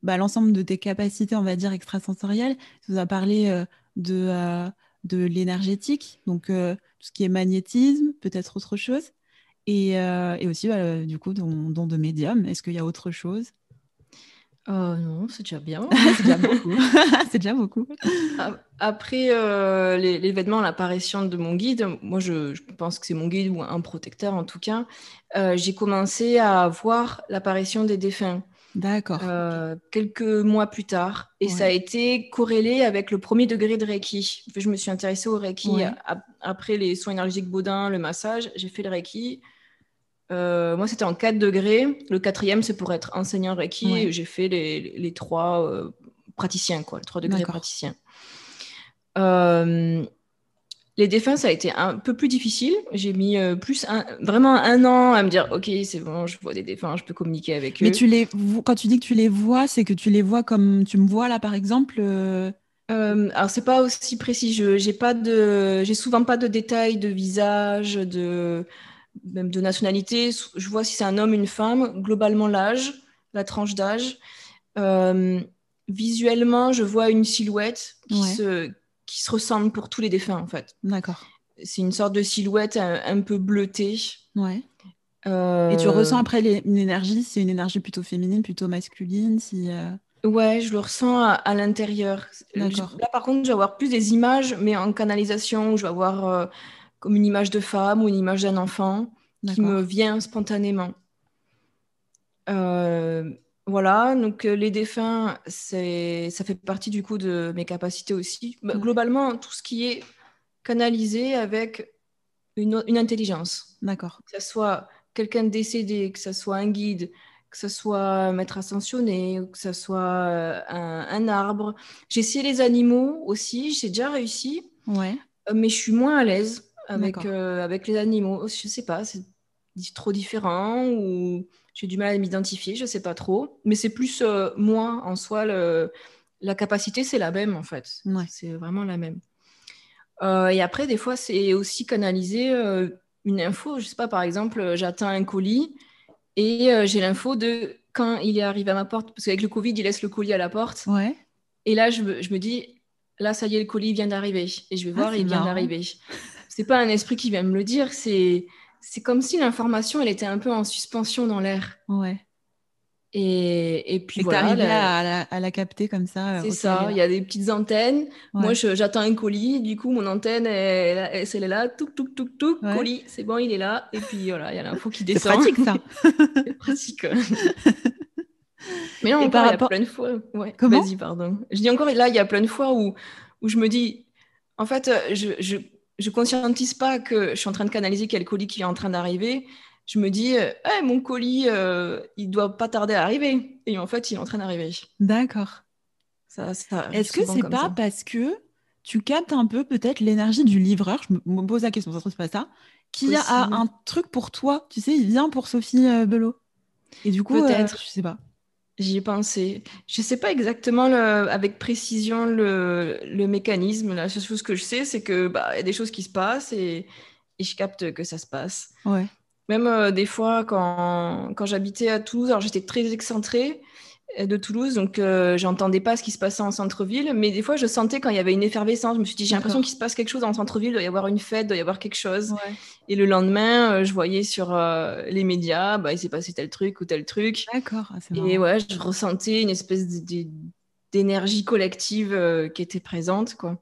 bah, l'ensemble de tes capacités, on va dire, extrasensorielles. Tu nous as parlé de, de l'énergétique, donc ce qui est magnétisme, peut-être autre chose. Et, aussi, bah, du coup, don, don de médium. Est-ce qu'il y a autre chose? Euh, non, c'est déjà bien. c'est déjà beaucoup. c'est déjà beaucoup. Après euh, l'événement, l'apparition de mon guide, moi je, pense que c'est mon guide ou un protecteur en tout cas, euh, j'ai commencé à voir l'apparition des défunts. D'accord. quelques mois plus tard. Et ça a été corrélé avec le premier degré de Reiki. Je me suis intéressée au Reiki après les soins énergétiques Baudin, le massage. J'ai fait le Reiki. Euh, moi, c'était en 4 degrés. Le quatrième, c'est pour être enseignant Reiki. J'ai fait les, les trois euh, praticiens, quoi, les trois degrés praticiens. Euh, les défunts, ça a été un peu plus difficile. J'ai mis plus vraiment un an à me dire, ok, c'est bon, je vois des défunts, je peux communiquer avec eux. Mais tu les, quand tu dis que tu les vois, c'est que tu les vois comme tu me vois là, par exemple. alors c'est pas aussi précis. Je j'ai pas de, j'ai souvent pas de détails de visage, de même de nationalité. Je vois si c'est un homme, une femme, globalement l'âge, la tranche d'âge. Euh, visuellement, je vois une silhouette qui, se, qui se ressemble pour tous les défunts, en fait. D'accord. C'est une sorte de silhouette un, peu bleutée. Ouais. Euh, Et tu ressens après une énergie, c'est une énergie plutôt féminine, plutôt masculine si, euh Ouais, je le ressens à, l'intérieur. Là, par contre, je vais avoir plus des images, mais en canalisation, je vais avoir comme une image de femme ou une image d'un enfant qui me vient spontanément. Voilà, donc euh, les défunts, c'est, ça fait partie du coup de mes capacités aussi. Bah, globalement, tout ce qui est canalisé avec une, une intelligence. D'accord. Que ce soit quelqu'un de décédé, que ce soit un guide, que ce soit maître ascensionné, ou que ce soit euh, un, arbre. J'ai essayé les animaux aussi, j'ai déjà réussi, ouais. Euh, mais je suis moins à l'aise avec, euh, avec les animaux. Je sais pas, c'est trop différent ou j'ai du mal à m'identifier, je sais pas trop. Mais c'est plus moi en soi, le, la capacité, c'est la même en fait. C'est vraiment la même. et après, des fois, c'est aussi canaliser une info. Je sais pas, par exemple, j'atteins un colis et euh, j'ai l'info de quand il est arrivé à ma porte, parce qu'avec le Covid, il laisse le colis à la porte. Ouais. Et là, je me, je me dis, là, ça y est, le colis vient d'arriver. Et je vais ah, voir, il vient d'arriver. C'est pas un esprit qui vient me le dire, c'est c'est comme si l'information, elle était un peu en suspension dans l'air. Ouais. Et, et puis et voilà. La... À, la, capter comme ça. Euh, c'est ça, il y a des petites antennes. Moi, j'attends un colis. Du coup, mon antenne, elle, elle, elle est là, tout, tout, tout, tout, colis, c'est bon, il est là. Et puis voilà, il y a l'info qui descend. C'est pratique, ça. c'est pratique. Mais là, encore, il y a plein de fois. Ouais. Comment? Vas-y, pardon. Je dis encore, là, il y a plein de fois où, où je me dis, en fait, je, je, je conscientise pas que je suis en train de canaliser quel colis qui est en train d'arriver je me dis, euh, mon colis, euh, il doit pas tarder à arriver. Et en fait, il est en train d'arriver. D'accord. Ça, ça, Est-ce que c'est pas parce que tu captes un peu peut-être l'énergie du livreur Je me pose la question, ça se pas ça. Qui a un truc pour toi? Tu sais, il vient pour Sophie euh, Belot. Et du coup, peut-être, je sais pas. J'y ai pensé. Je ne sais pas exactement avec précision le, le, mécanisme. La seule chose que je sais, c'est que bah, y a des choses qui se passent et, et, je capte que ça se passe. Ouais. Même euh, des fois, quand, quand j'habitais à Toulouse, alors j'étais très excentrée de Toulouse, donc euh, j'entendais pas ce qui se passait en centre-ville, mais des fois je sentais quand il y avait une effervescence, je me suis dit j'ai l'impression qu'il se passe quelque chose en centre-ville, il doit y avoir une fête, il doit y avoir quelque chose. Et le lendemain, je voyais sur les médias, bah, il s'est passé tel truc ou tel truc. D'accord. Ah, et ouais, je ressentais une espèce d'énergie collective qui était présente, quoi.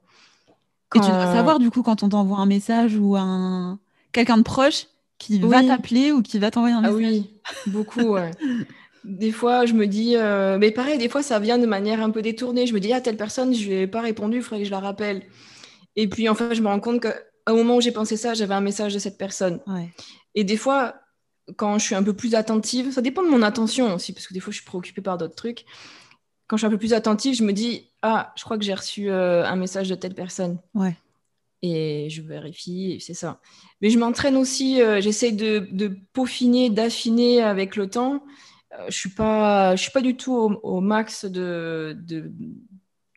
Et tu dois savoir du coup quand on t'envoie un message ou un quelqu'un de proche qui va t'appeler ou qui va t'envoyer un message. Ah oui, beaucoup, ouais. Des fois, je me dis, euh, mais pareil, des fois, ça vient de manière un peu détournée. Je me dis, ah, telle personne, je lui ai pas répondu, il faudrait que je la rappelle. Et puis, en fait, je me rends compte qu'au moment où j'ai pensé ça, j'avais un message de cette personne. Et des fois, quand je suis un peu plus attentive, ça dépend de mon attention aussi, parce que des fois, je suis préoccupée par d'autres trucs. Quand je suis un peu plus attentive, je me dis, ah, je crois que j'ai reçu euh, un message de telle personne. Ouais et je vérifie, c'est ça. Mais je m'entraîne aussi, euh, j'essaie de, de, peaufiner, d'affiner avec le temps. Euh, je suis pas, je suis pas du tout au, max de, de,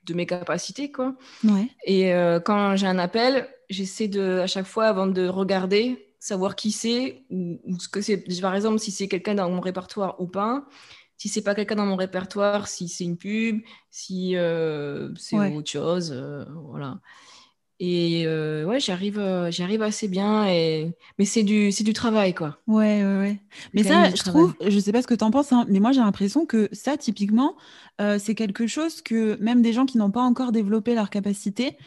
de, mes capacités, quoi. Ouais. Et euh, quand j'ai un appel, j'essaie de, à chaque fois, avant de regarder, savoir qui c'est ou, ce que c'est. Par exemple, si c'est quelqu'un dans mon répertoire ou pas. Si c'est pas quelqu'un dans mon répertoire, si c'est une pub, si c'est autre chose, voilà. Et euh, ouais, j'arrive, euh, j'arrive assez bien. Et... Mais c'est du, c'est du travail, quoi. Ouais, ouais, ouais. Mais ça, je trouve, je sais pas ce que tu en penses, hein, mais moi j'ai l'impression que ça, typiquement, euh, c'est quelque chose que même des gens qui n'ont pas encore développé leur capacité,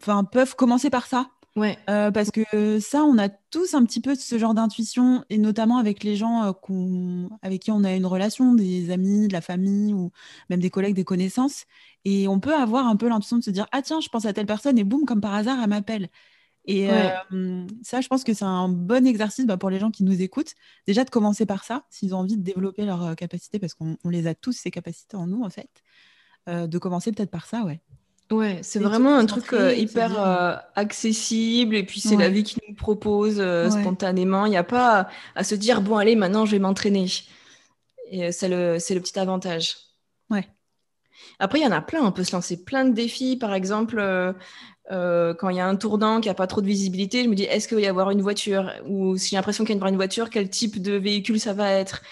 enfin, peuvent commencer par ça. Ouais. parce que ça, on a tous un petit peu ce genre d'intuition, et notamment avec les gens avec qui on a une relation, des amis, de la famille, ou même des collègues, des connaissances. Et on peut avoir un peu l'intuition de se dire Ah, tiens, je pense à telle personne, et boum, comme par hasard, elle m'appelle. Et euh, ça, je pense que c'est un bon exercice bah, pour les gens qui nous écoutent. Déjà, de commencer par ça, s'ils ont envie de développer leurs euh, capacités, parce qu'on les a tous, ces capacités en nous, en fait. Euh, de commencer peut-être par ça, ouais. Ouais, c'est vraiment un truc hyper accessible et puis c'est la vie qui nous propose spontanément. Il n'y a pas à, se dire bon allez maintenant je vais m'entraîner. Et c'est le, le petit avantage. Ouais. Après, il y en a plein. On peut se lancer plein de défis. Par exemple, euh, euh, quand il y a un tournant qui n'a pas trop de visibilité, je me dis est-ce qu'il va y avoir une voiture? Ou si j'ai l'impression qu'il y a une voiture, quel type de véhicule ça va être?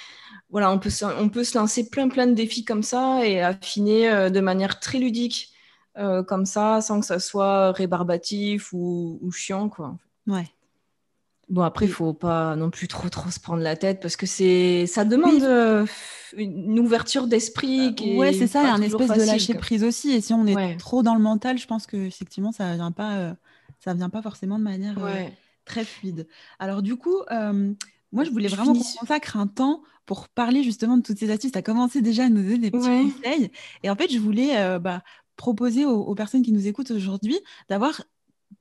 Voilà, on peut, se, on peut se lancer plein, plein de défis comme ça et affiner euh, de manière très ludique, comme ça, sans que ça soit rébarbatif ou, ou chiant. Quoi. Ouais. Bon, après, il faut pas non plus trop trop se prendre la tête parce que c'est ça demande euh, une ouverture d'esprit. Euh, ouais, c'est ça, un espèce de lâcher prise aussi. Et si on est trop dans le mental, je pense que effectivement, ça vient pas, euh, ça vient pas forcément de manière très fluide. Alors du coup, moi, je voulais vraiment qu'on consacre un temps pour parler justement de toutes ces astuces. Tu as commencé déjà à nous donner des petits conseils. Et en fait, je voulais bah, proposer aux, personnes qui nous écoutent aujourd'hui d'avoir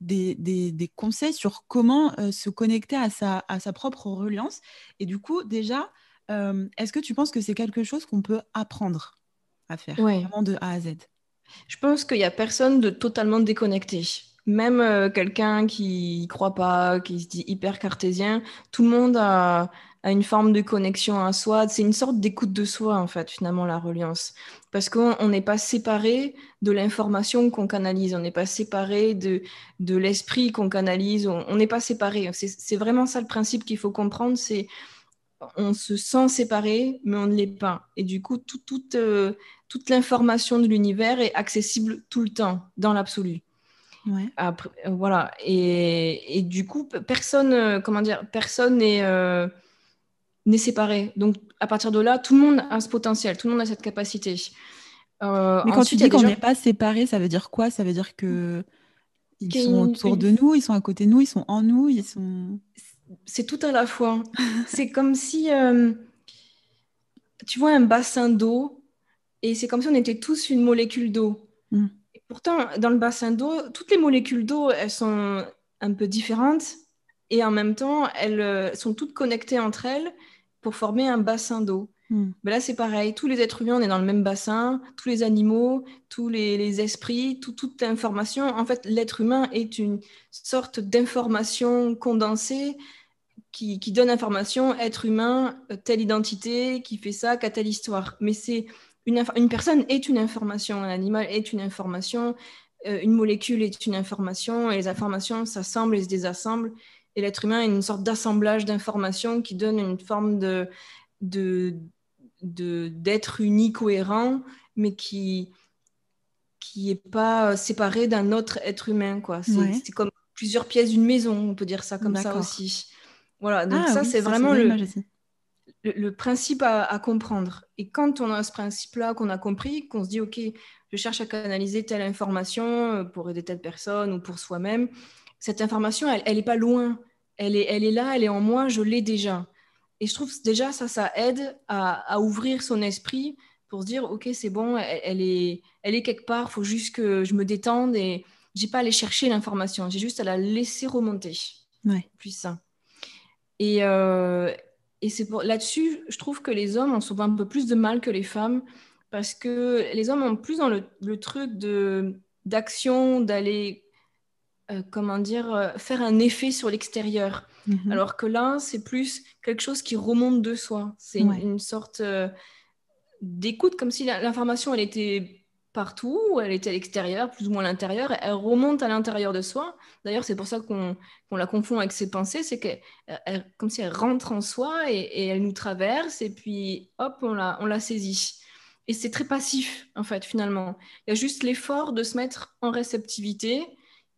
des, des, conseils sur comment euh, se connecter à sa, à sa propre reliance. Et du coup, déjà, Est-ce que tu penses que c'est quelque chose qu'on peut apprendre à faire, vraiment de A à Z? Je pense qu'il n'y a personne de totalement déconnecté. Même euh, quelqu'un qui ne croit pas, qui se dit hyper cartésien, tout le monde a, une forme de connexion à soi. C'est une sorte d'écoute de soi, en fait, finalement, la reliance. Parce qu'on n'est pas séparé de l'information qu'on canalise, on n'est pas séparé de, de l'esprit qu'on canalise, on n'est pas séparé. C'est vraiment ça le principe qu'il faut comprendre, c'est on se sent séparé, mais on ne l'est pas. Et du coup, toute, euh, toute l'information de l'univers est accessible tout le temps, dans l'absolu. Après, euh, voilà. Et, du coup, personne, euh, comment dire, personne n'est n'est séparé. Donc, à partir de là, tout le monde a ce potentiel, tout le monde a cette capacité. mais quand tu dis qu'on n'est pas séparé, ça veut dire quoi? Ça veut dire que ils sont autour de nous, ils sont à côté de nous, ils sont en nous, ils sont c'est tout à la fois. c'est comme si, euh, tu vois, un bassin d'eau, et c'est comme si on était tous une molécule d'eau. Mm. Pourtant, dans le bassin d'eau, toutes les molécules d'eau, elles sont un peu différentes, et en même temps, elles euh, sont toutes connectées entre elles pour former un bassin d'eau. Mm. Mais là, c'est pareil. Tous les êtres humains, on est dans le même bassin. Tous les animaux, tous les, esprits, toute l'information. En fait, l'être humain est une sorte d'information condensée qui, donne information, être humain, euh, telle identité, qui fait ça, qu'a telle histoire. Mais c'est une, une, personne est une information, un animal est une information, euh, une molécule est une information, et les informations s'assemblent et se désassemblent. Et l'être humain est une sorte d'assemblage d'informations qui donne une forme de, de, d'être uni, cohérent, mais qui qui est pas séparé d'un autre être humain. quoi. C'est comme plusieurs pièces d'une maison, on peut dire ça comme ça aussi. Voilà, donc ah ça, c'est vraiment le, le, principe à, comprendre. Et quand on a ce principe-là qu'on a compris, qu'on se dit, OK, je cherche à canaliser telle information euh, pour aider telle personne ou pour soi-même, cette information, elle n'est pas loin. Elle est, elle est là, elle est en moi, je l'ai déjà. Et je trouve déjà ça, ça aide à, ouvrir son esprit pour se dire, OK, c'est bon, elle, est, elle est quelque part, il faut juste que je me détende et j'ai pas à aller chercher l'information, j'ai juste à la laisser remonter. Ouais. Plus ça. Et, euh, et c'est là-dessus, je trouve que les hommes ont souvent un peu plus de mal que les femmes parce que les hommes ont plus dans le, le truc de d'action, d'aller, euh, comment dire, euh, faire un effet sur l'extérieur. Mhm. Alors que là, c'est plus quelque chose qui remonte de soi. C'est une, sorte euh, d'écoute, comme si l'information, elle était partout, elle était à l'extérieur, plus ou moins à l'intérieur, elle remonte à l'intérieur de soi. D'ailleurs, c'est pour ça qu'on la confond avec ses pensées, c'est que comme si elle rentre en soi et, elle nous traverse, et puis hop, on la, on la saisit. Et c'est très passif, en fait, finalement. Il y a juste l'effort de se mettre en réceptivité,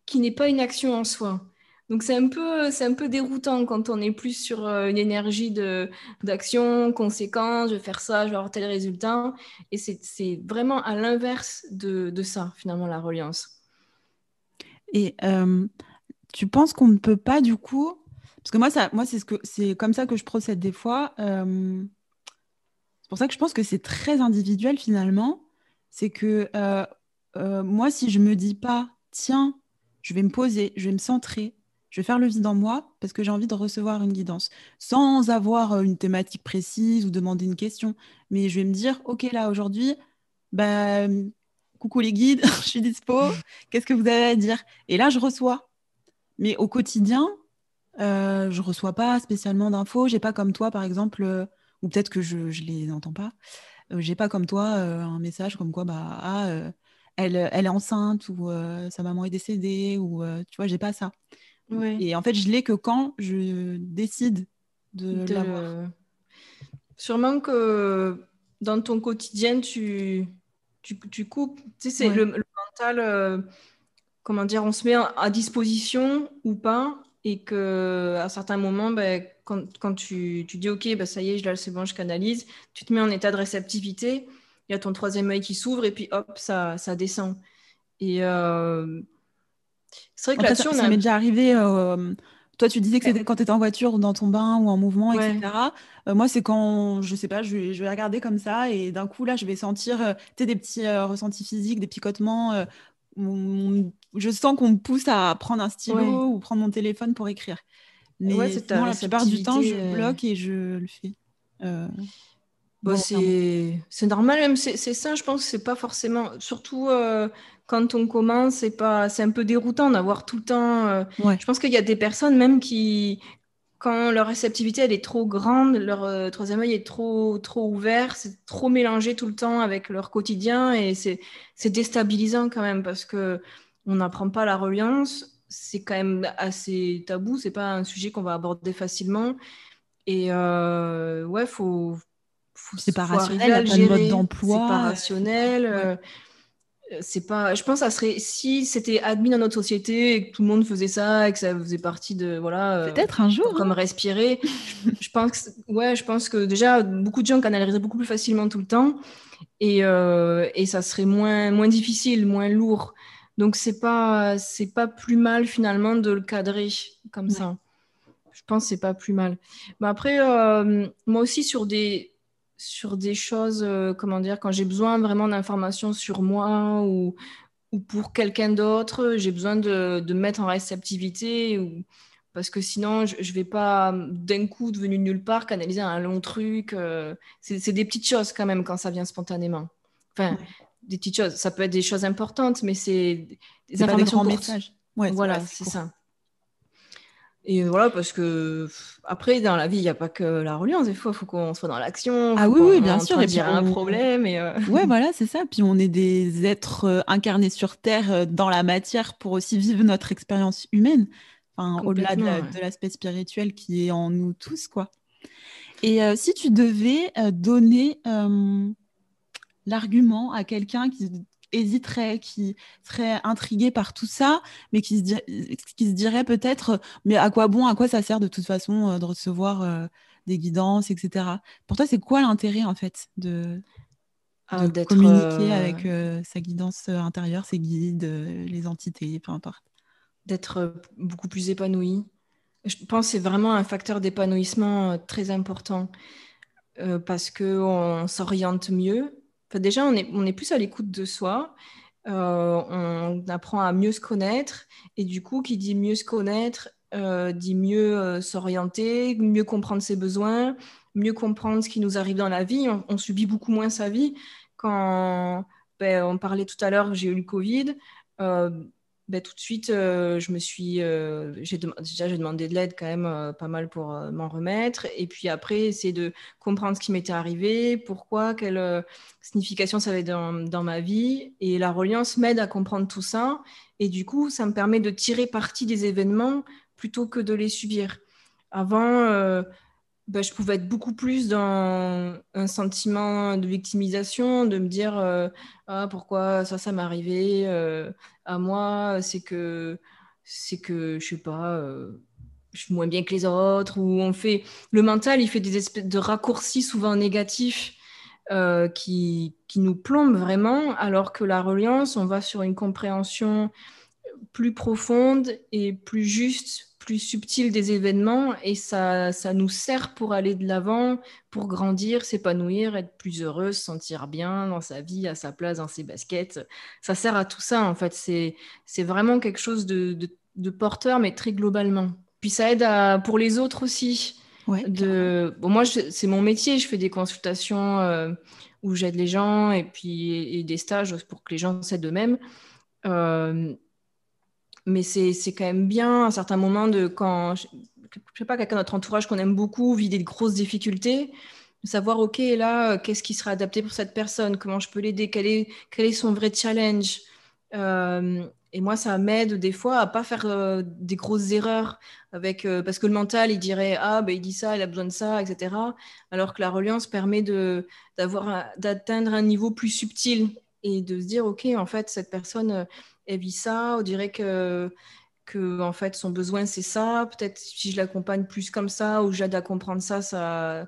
qui n'est pas une action en soi. Donc c'est un peu un peu déroutant quand on est plus sur euh, une énergie d'action, conséquence, je vais faire ça, je vais avoir tel résultat. Et c'est vraiment à l'inverse de, de, ça finalement la reliance. Et euh, tu penses qu'on ne peut pas du coup parce que moi moi c'est ce comme ça que je procède des fois. Euh, c'est pour ça que je pense que c'est très individuel finalement. C'est que moi si je me dis pas tiens je vais me poser, je vais me centrer, je vais faire le vide en moi parce que j'ai envie de recevoir une guidance, sans avoir euh, une thématique précise ou demander une question. Mais je vais me dire, OK, là, aujourd'hui, bah, coucou les guides, je suis dispo, qu'est-ce que vous avez à dire? Et là, je reçois. Mais au quotidien, euh, je ne reçois pas spécialement d'infos. J'ai pas comme toi, par exemple, euh, ou peut-être que je ne les entends pas. j'ai pas comme toi un message comme quoi, bah, ah, elle, elle, est enceinte ou sa maman est décédée ou tu vois, j'ai pas ça. Et en fait, je l'ai que quand je décide de, l'avoir. Sûrement que dans ton quotidien, tu, tu, tu coupes. Tu sais, c'est le, mental, euh, comment dire, on se met à disposition ou pas. Et qu'à certains moments, ben, quand, quand tu, tu, dis OK, ben, ça y est, là, c'est bon, je canalise, tu te mets en état de réceptivité. Il y a ton troisième œil qui s'ouvre et puis hop, ça, ça descend. Et. Euh, c'est vrai que là-dessus, ça, m'est déjà arrivé. Euh, toi, tu disais que c'était quand tu étais en voiture ou dans ton bain ou en mouvement, etc. Euh, moi, c'est quand, je sais pas, je vais, je vais regarder comme ça et d'un coup, là, je vais sentir des petits ressentis physiques, des picotements. je sens qu'on me pousse à prendre un stylo ou prendre mon téléphone pour écrire. Mais la plupart du temps, je bloque et je le fais. Bah, c'est normal, même c'est ça, je pense que c'est pas forcément, surtout euh, quand on commence, c'est pas, c'est un peu déroutant d'avoir tout le temps. Euh, je pense qu'il y a des personnes même qui, quand leur réceptivité elle est trop grande, leur euh, troisième œil est trop trop ouvert, c'est trop mélangé tout le temps avec leur quotidien et c'est c'est déstabilisant quand même parce que on n'apprend pas la reliance, c'est quand même assez tabou, c'est pas un sujet qu'on va aborder facilement et ouais, faut c'est pas rationnel, y a pas de mode d'emploi. C'est pas rationnel. Euh, c'est pas. Je pense que ça serait si c'était admis dans notre société et que tout le monde faisait ça et que ça faisait partie de voilà. Euh, Peut-être un jour. Comme hein. respirer. je, pense que, ouais, je pense que déjà beaucoup de gens canaliseraient beaucoup plus facilement tout le temps et, euh, et ça serait moins moins difficile, moins lourd. Donc c'est pas c'est pas plus mal finalement de le cadrer comme ça. Je pense que c'est pas plus mal. Mais après, moi aussi sur des sur des choses, euh, comment dire, quand j'ai besoin vraiment d'informations sur moi ou, ou pour quelqu'un d'autre, j'ai besoin de, de, mettre en réceptivité ou, parce que sinon, je ne vais pas d'un coup devenu nulle part canaliser un long truc. Euh, c'est des petites choses quand même quand ça vient spontanément. Enfin, des petites choses. Ça peut être des choses importantes, mais c'est des informations des messages. Ouais, voilà, c'est ça. Et voilà, parce que après, dans la vie, il n'y a pas que la reliance. Des fois, il faut qu'on soit dans l'action. Ah oui, oui, bien sûr. Il y a un problème. Et euh, Ouais, voilà, c'est ça. Puis on est des êtres euh, incarnés sur Terre euh, dans la matière pour aussi vivre notre expérience humaine. Enfin, au-delà de l'aspect spirituel qui est en nous tous, quoi. Et si tu devais donner l'argument à quelqu'un qui hésiterait, qui serait intrigué par tout ça, mais qui se, dirait, qui se dirait peut-être, mais à quoi bon, à quoi ça sert de toute façon euh, de recevoir euh, des guidances, etc. Pour toi, c'est quoi l'intérêt en fait de, ah, communiquer euh, avec sa guidance intérieure, ses guides, les entités, peu importe? D'être beaucoup plus épanoui. Je pense que c'est vraiment un facteur d'épanouissement très important parce qu'on s'oriente mieux déjà, on est, on est plus à l'écoute de soi. Euh, on apprend à mieux se connaître. Et du coup, qui dit mieux se connaître, euh, dit mieux euh, s'orienter, mieux comprendre ses besoins, mieux comprendre ce qui nous arrive dans la vie. On, subit beaucoup moins sa vie. Quand ben, on parlait tout à l'heure, j'ai eu le Covid. Ben, tout de suite, euh, je me suis, euh, j'ai déjà j'ai demandé de l'aide quand même euh, pas mal pour m'en remettre, et puis après essayer de comprendre ce qui m'était arrivé, pourquoi, quelle signification ça avait dans, dans, ma vie, et la reliance m'aide à comprendre tout ça, et du coup ça me permet de tirer parti des événements plutôt que de les subir. Avant, bah, je pouvais être beaucoup plus dans un sentiment de victimisation, de me dire ah, pourquoi ça, ça m'est arrivé à moi, c'est que, c'est que, je sais pas, je suis moins bien que les autres, ou on fait. Le mental, il fait des espèces de raccourcis souvent négatifs qui, qui nous plombent vraiment, alors que la reliance, on va sur une compréhension plus profonde et plus juste plus subtil des événements et ça, ça nous sert pour aller de l'avant, pour grandir, s'épanouir, être plus heureux, se sentir bien dans sa vie, à sa place, dans ses baskets. Ça sert à tout ça, en fait. C'est, vraiment quelque chose de, de, porteur, mais très globalement. Puis ça aide à, pour les autres aussi. de... bon, moi, c'est mon métier, je fais des consultations euh, où j'aide les gens et puis et des stages pour que les gens s'aident eux-mêmes. Euh, mais c'est quand même bien à un certain moment de quand, je, ne sais pas, quelqu'un de notre entourage qu'on aime beaucoup vit des grosses difficultés, de savoir, OK, là, euh, qu'est-ce qui sera adapté pour cette personne Comment je peux l'aider quel est, quel est son vrai challenge euh, Et moi, ça m'aide des fois à pas faire euh, des grosses erreurs avec, parce que le mental, il dirait, ah, ben, il dit ça, il a besoin de ça, etc. Alors que la reliance permet d'atteindre un niveau plus subtil et de se dire, OK, en fait, cette personne elle vit ça, on dirait que, que en fait, son besoin, c'est ça. Peut-être si je l'accompagne plus comme ça ou j'aide à comprendre ça, ça,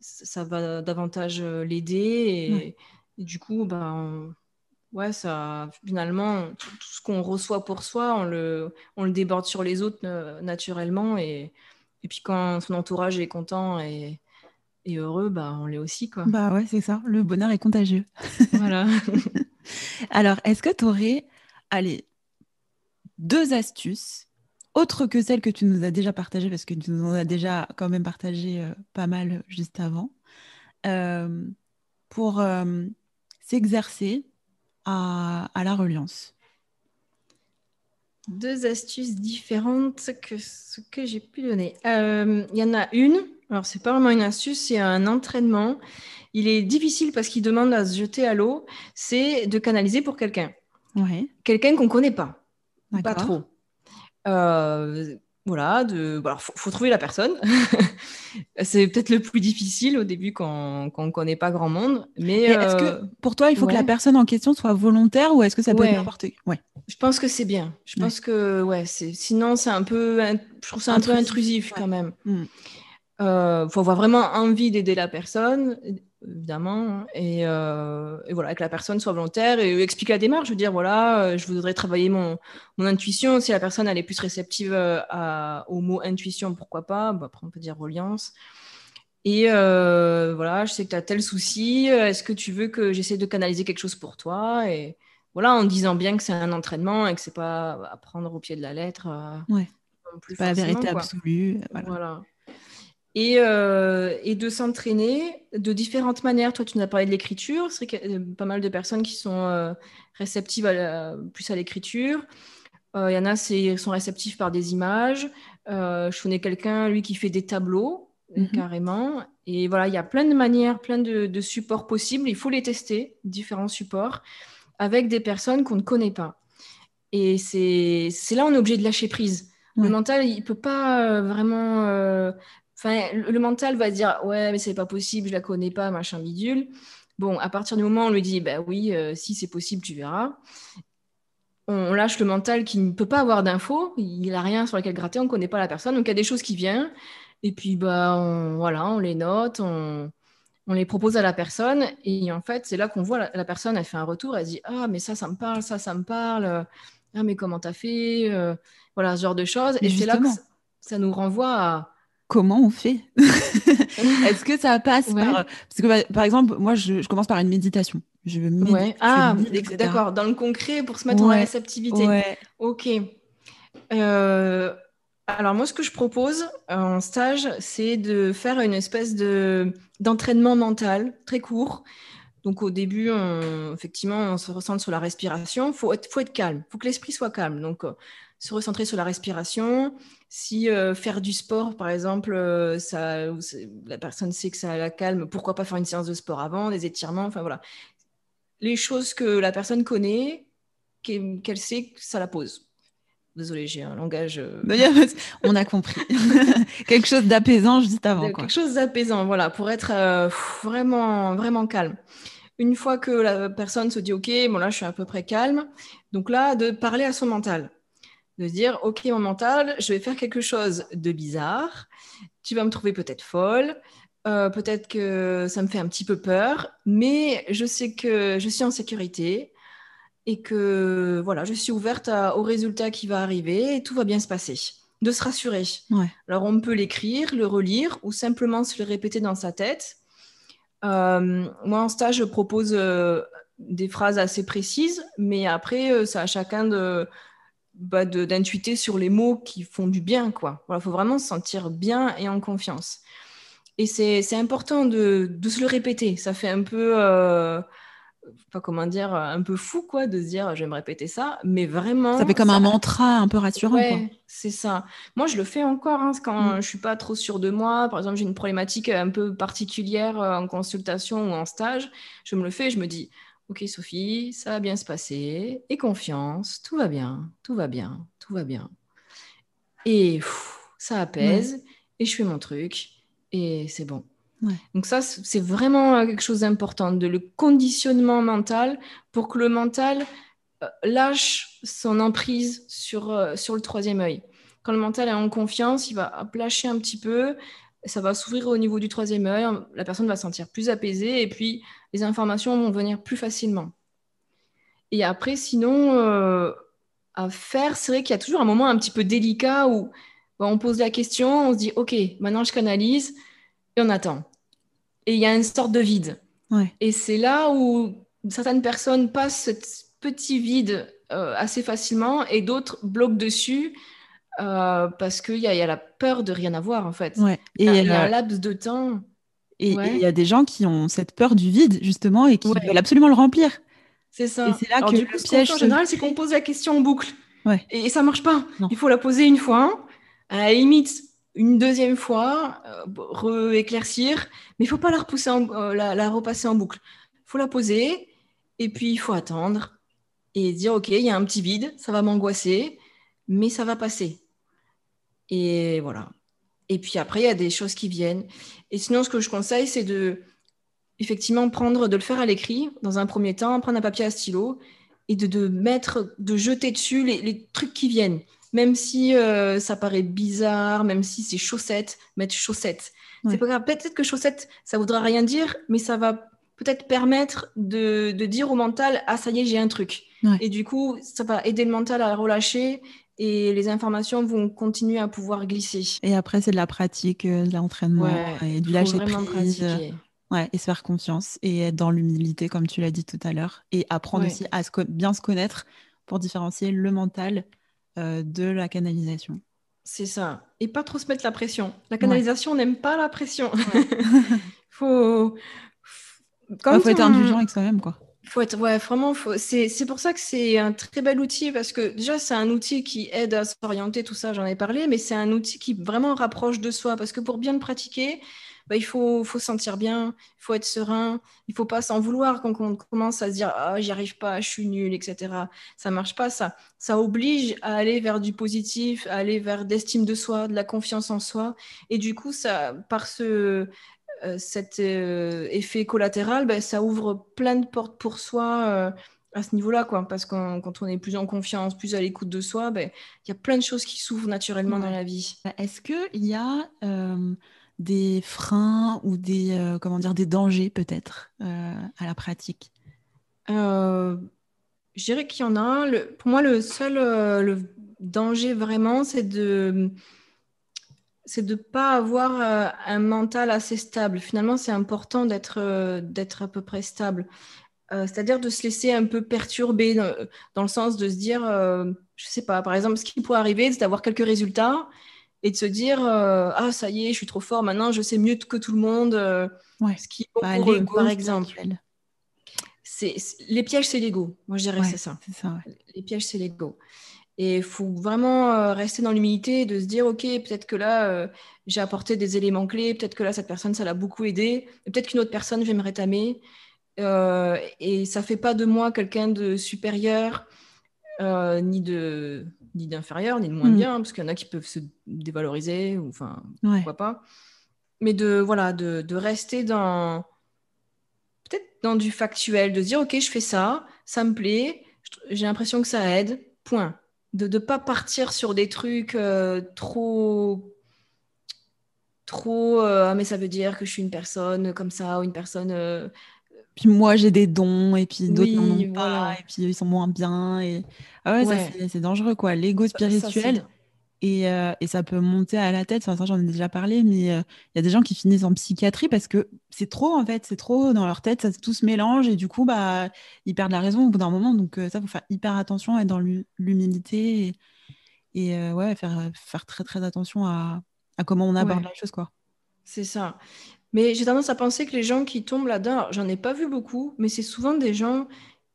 ça va davantage euh, l'aider. Et, du coup, ben, ouais, ça, finalement, tout, ce qu'on reçoit pour soi, on le, on le déborde sur les autres euh, naturellement. Et, et puis quand son entourage est content et, et heureux, bah, on l'est aussi. Quoi. Bah ouais, c'est ça. Le bonheur est contagieux. Voilà. Alors, est-ce que tu aurais allez, deux astuces, autres que celles que tu nous as déjà partagées, parce que tu nous en as déjà quand même partagé euh, pas mal juste avant, pour s'exercer à, la reliance Deux astuces différentes que ce que j'ai pu donner. Il y en a une, alors c'est pas vraiment une astuce, c'est un entraînement. Il est difficile parce qu'il demande à se jeter à l'eau, c'est de canaliser pour quelqu'un. Ouais. Quelqu'un qu'on connaît pas, pas trop. Euh, voilà, de... faut, trouver la personne. c'est peut-être le plus difficile au début quand, on ne connaît pas grand monde. Mais, est-ce que euh, pour toi, il faut que la personne en question soit volontaire ou est-ce que ça peut n'importe ouais. Je pense que c'est bien. Je pense que ouais, c'est sinon c'est un peu, je trouve ça un peu intrusif quand même. Il hmm. euh, faut avoir vraiment envie d'aider la personne évidemment, et, euh, et, voilà, que la personne soit volontaire et explique la démarche. Je veux dire, voilà, euh, je voudrais travailler mon, mon intuition. Si la personne elle est plus réceptive euh, à, au mot intuition, pourquoi pas? Bah, Après, on peut dire reliance. Et voilà, je sais que tu as tel souci. Est-ce que tu veux que j'essaie de canaliser quelque chose pour toi? Et voilà, en disant bien que c'est un entraînement et que c'est pas à prendre au pied de la lettre. ouais. pas la vérité absolue. voilà. Euh, et, de s'entraîner de différentes manières. Toi, tu nous as parlé de l'écriture. C'est qu'il y a pas mal de personnes qui sont euh, réceptives plus à l'écriture. Euh, il y en a qui sont réceptifs par des images. je connais quelqu'un, lui, qui fait des tableaux, mhm. carrément. Et voilà, il y a plein de manières, plein de, supports possibles. Il faut les tester, différents supports, avec des personnes qu'on ne connaît pas. Et c'est là on est obligé de lâcher prise. Le mental, il ne peut pas vraiment Enfin, le, mental va dire ouais, mais c'est pas possible, je la connais pas, machin bidule. Bon, à partir du moment où on lui dit bah oui, euh, si c'est possible, tu verras. On, lâche le mental qui ne peut pas avoir d'infos, il n'a rien sur lequel gratter, on ne connaît pas la personne, donc il y a des choses qui viennent, et puis bah on, voilà, on les note, on, les propose à la personne, et en fait, c'est là qu'on voit la, personne, elle fait un retour, elle dit ah mais ça, ça me parle, ça, ça me parle, ah mais comment t'as fait, euh, voilà ce genre de choses, et c'est là que ça nous renvoie à comment on fait Est-ce que ça passe par... Parce que, bah, par exemple, moi, je, commence par une méditation. Je ouais. Ah, d'accord. Dans le concret, pour se mettre en réceptivité. Ok. Euh, alors, moi, ce que je propose en stage, c'est de faire une espèce de d'entraînement mental très court. Donc, au début, effectivement, on se ressent sur la respiration. Il faut être, faut être calme. Il faut que l'esprit soit calme. Donc, euh, se recentrer sur la respiration. Si euh, faire du sport, par exemple, euh, ça, la personne sait que ça la calme, pourquoi pas faire une séance de sport avant, des étirements, enfin voilà. Les choses que la personne connaît, qu'elle sait que ça la pose. Désolée, j'ai un langage. Euh, On a compris. quelque chose d'apaisant juste avant. Quelque chose d'apaisant, voilà, pour être vraiment, vraiment calme. Une fois que la personne se dit OK, bon là je suis à peu près calme, donc là de parler à son mental de se dire, OK, mon mental, je vais faire quelque chose de bizarre. Tu vas me trouver peut-être folle. Euh, peut-être que ça me fait un petit peu peur, mais je sais que je suis en sécurité et que voilà, je suis ouverte au résultat qui va arriver et tout va bien se passer. De se rassurer. Alors on peut l'écrire, le relire ou simplement se le répéter dans sa tête. Euh, moi en stage, je propose euh, des phrases assez précises, mais après, c'est à chacun de, bah, d'intuiter sur les mots qui font du bien. quoi. Il faut vraiment se sentir bien et en confiance. Et c'est important de, de, se le répéter. Ça fait un peu, euh, pas comment dire, un peu fou quoi, de se dire je vais me répéter ça, mais vraiment. Ça fait comme un mantra un peu rassurant. Ouais, c'est ça. Moi, je le fais encore hein, quand mm. je suis pas trop sûre de moi. Par exemple, j'ai une problématique un peu particulière euh, en consultation ou en stage. Je me le fais, je me dis Ok, Sophie, ça va bien se passer. Et confiance, tout va bien, tout va bien, tout va bien. Et ça apaise, et je fais mon truc, et c'est bon. Donc ça, c'est vraiment euh, quelque chose d'important, de le conditionnement mental pour que le mental euh, lâche son emprise sur, euh, sur le troisième œil. Quand le mental est en confiance, il va lâcher un petit peu, ça va s'ouvrir au niveau du troisième œil, la personne va se sentir plus apaisée et puis les informations vont venir plus facilement. Et après, sinon, euh, à faire, c'est vrai qu'il y a toujours un moment un petit peu délicat où on pose la question, on se dit, OK, maintenant je canalise et on attend. Et il y a une sorte de vide. Et c'est là où certaines personnes passent ce petit vide euh, assez facilement et d'autres bloquent dessus euh, parce qu'il y, y, a la peur de rien avoir en fait. Et il y a, un laps de temps Et il y a des gens qui ont cette peur du vide, justement, et qui veulent absolument le remplir. C'est ça. Et c'est là que le piège. En général, c'est qu'on pose la question en boucle. Et, ça marche pas. Il faut la poser une fois, à la limite une deuxième fois, euh, rééclaircir, mais il faut pas la, repousser euh, la, repasser en boucle. Il faut la poser, et puis il faut attendre et dire, OK, il y a un petit vide, ça va m'angoisser, mais ça va passer. Et voilà. Et puis après, il y a des choses qui viennent. Et sinon, ce que je conseille, c'est de effectivement prendre, de le faire à l'écrit dans un premier temps, prendre un papier à stylo et de, de mettre, de jeter dessus les, trucs qui viennent. Même si euh, ça paraît bizarre, même si c'est chaussettes, mettre chaussettes. C'est pas grave. Peut-être que chaussettes, ça voudra rien dire, mais ça va peut-être permettre de, de, dire au mental Ah, ça y est, j'ai un truc. Et du coup, ça va aider le mental à relâcher et les informations vont continuer à pouvoir glisser. Et après, c'est de la pratique, euh, de l'entraînement et du lâcher prise. Ouais, et se faire confiance et être dans l'humilité, comme tu l'as dit tout à l'heure, et apprendre aussi à bien se connaître pour différencier le mental euh, de la canalisation. C'est ça. Et pas trop se mettre la pression. La canalisation n'aime pas la pression. Il faut. Quand faut être indulgent avec soi-même, quoi. Faut être, ouais, vraiment, c'est pour ça que c'est un très bel outil parce que déjà, c'est un outil qui aide à s'orienter, tout ça, j'en ai parlé, mais c'est un outil qui vraiment rapproche de soi parce que pour bien le pratiquer, bah, il faut, faut sentir bien, il faut être serein, il faut pas s'en vouloir quand on commence à se dire ah j'y arrive pas, je suis nul, etc. Ça marche pas, ça. Ça oblige à aller vers du positif, à aller vers d'estime de soi, de la confiance en soi, et du coup ça, par ce cet euh, effet collatéral, ben, ça ouvre plein de portes pour soi euh, à ce niveau-là, quoi. Parce que quand on est plus en confiance, plus à l'écoute de soi, ben, il y a plein de choses qui s'ouvrent naturellement dans la vie. Bah, est-ce qu'il y a des freins ou des, comment dire, des dangers peut-être à la pratique? Je dirais qu'il y en a. Le, pour moi, le seul le danger vraiment, c'est de c'est de ne pas avoir euh, un mental assez stable. Finalement, c'est important d'être euh, d'être à peu près stable. Euh, c'est-à-dire de se laisser un peu perturber dans, le sens de se dire, je sais pas, par exemple, ce qui pourrait arriver, c'est d'avoir quelques résultats et de se dire, ah, ça y est, je suis trop fort, maintenant je sais mieux que tout le monde. Ce qui bah, par exemple. C'est, les pièges, c'est l'ego. Moi, je dirais que c'est ça. ça Les pièges, c'est l'ego. Et il faut vraiment euh, rester dans l'humilité de se dire, OK, peut-être que là, euh, j'ai apporté des éléments clés, peut-être que là, cette personne, ça l'a beaucoup aidé, peut-être qu'une autre personne, je vais me rétamer. Euh, et ça ne fait pas de moi quelqu'un de supérieur, ni de ni d'inférieur, ni de moins mm. bien, parce qu'il y en a qui peuvent se dévaloriser, ou enfin, pourquoi pas. Mais de, voilà, de, de rester dans peut-être dans du factuel, de se dire, OK, je fais ça, ça me plaît, j'ai l'impression que ça aide, point de ne pas partir sur des trucs euh, trop trop euh, ah, mais ça veut dire que je suis une personne comme ça ou une personne euh, puis moi j'ai des dons et puis d'autres n'en ont pas et puis ils sont moins bien et ah ouais, c'est dangereux quoi. L'ego spirituel euh, et, ça peut monter à la tête. Enfin, ça, j'en ai déjà parlé, mais euh, il y a des gens qui finissent en psychiatrie parce que c'est trop, en fait, c'est trop dans leur tête, ça tout se mélange et du coup, bah, ils perdent la raison au bout d'un moment. Donc, euh, ça, faut faire hyper attention, être dans l'humilité et, ouais, faire, faire très, très attention à, comment on aborde la chose, quoi. C'est ça. Mais j'ai tendance à penser que les gens qui tombent là-dedans, j'en ai pas vu beaucoup, mais c'est souvent des gens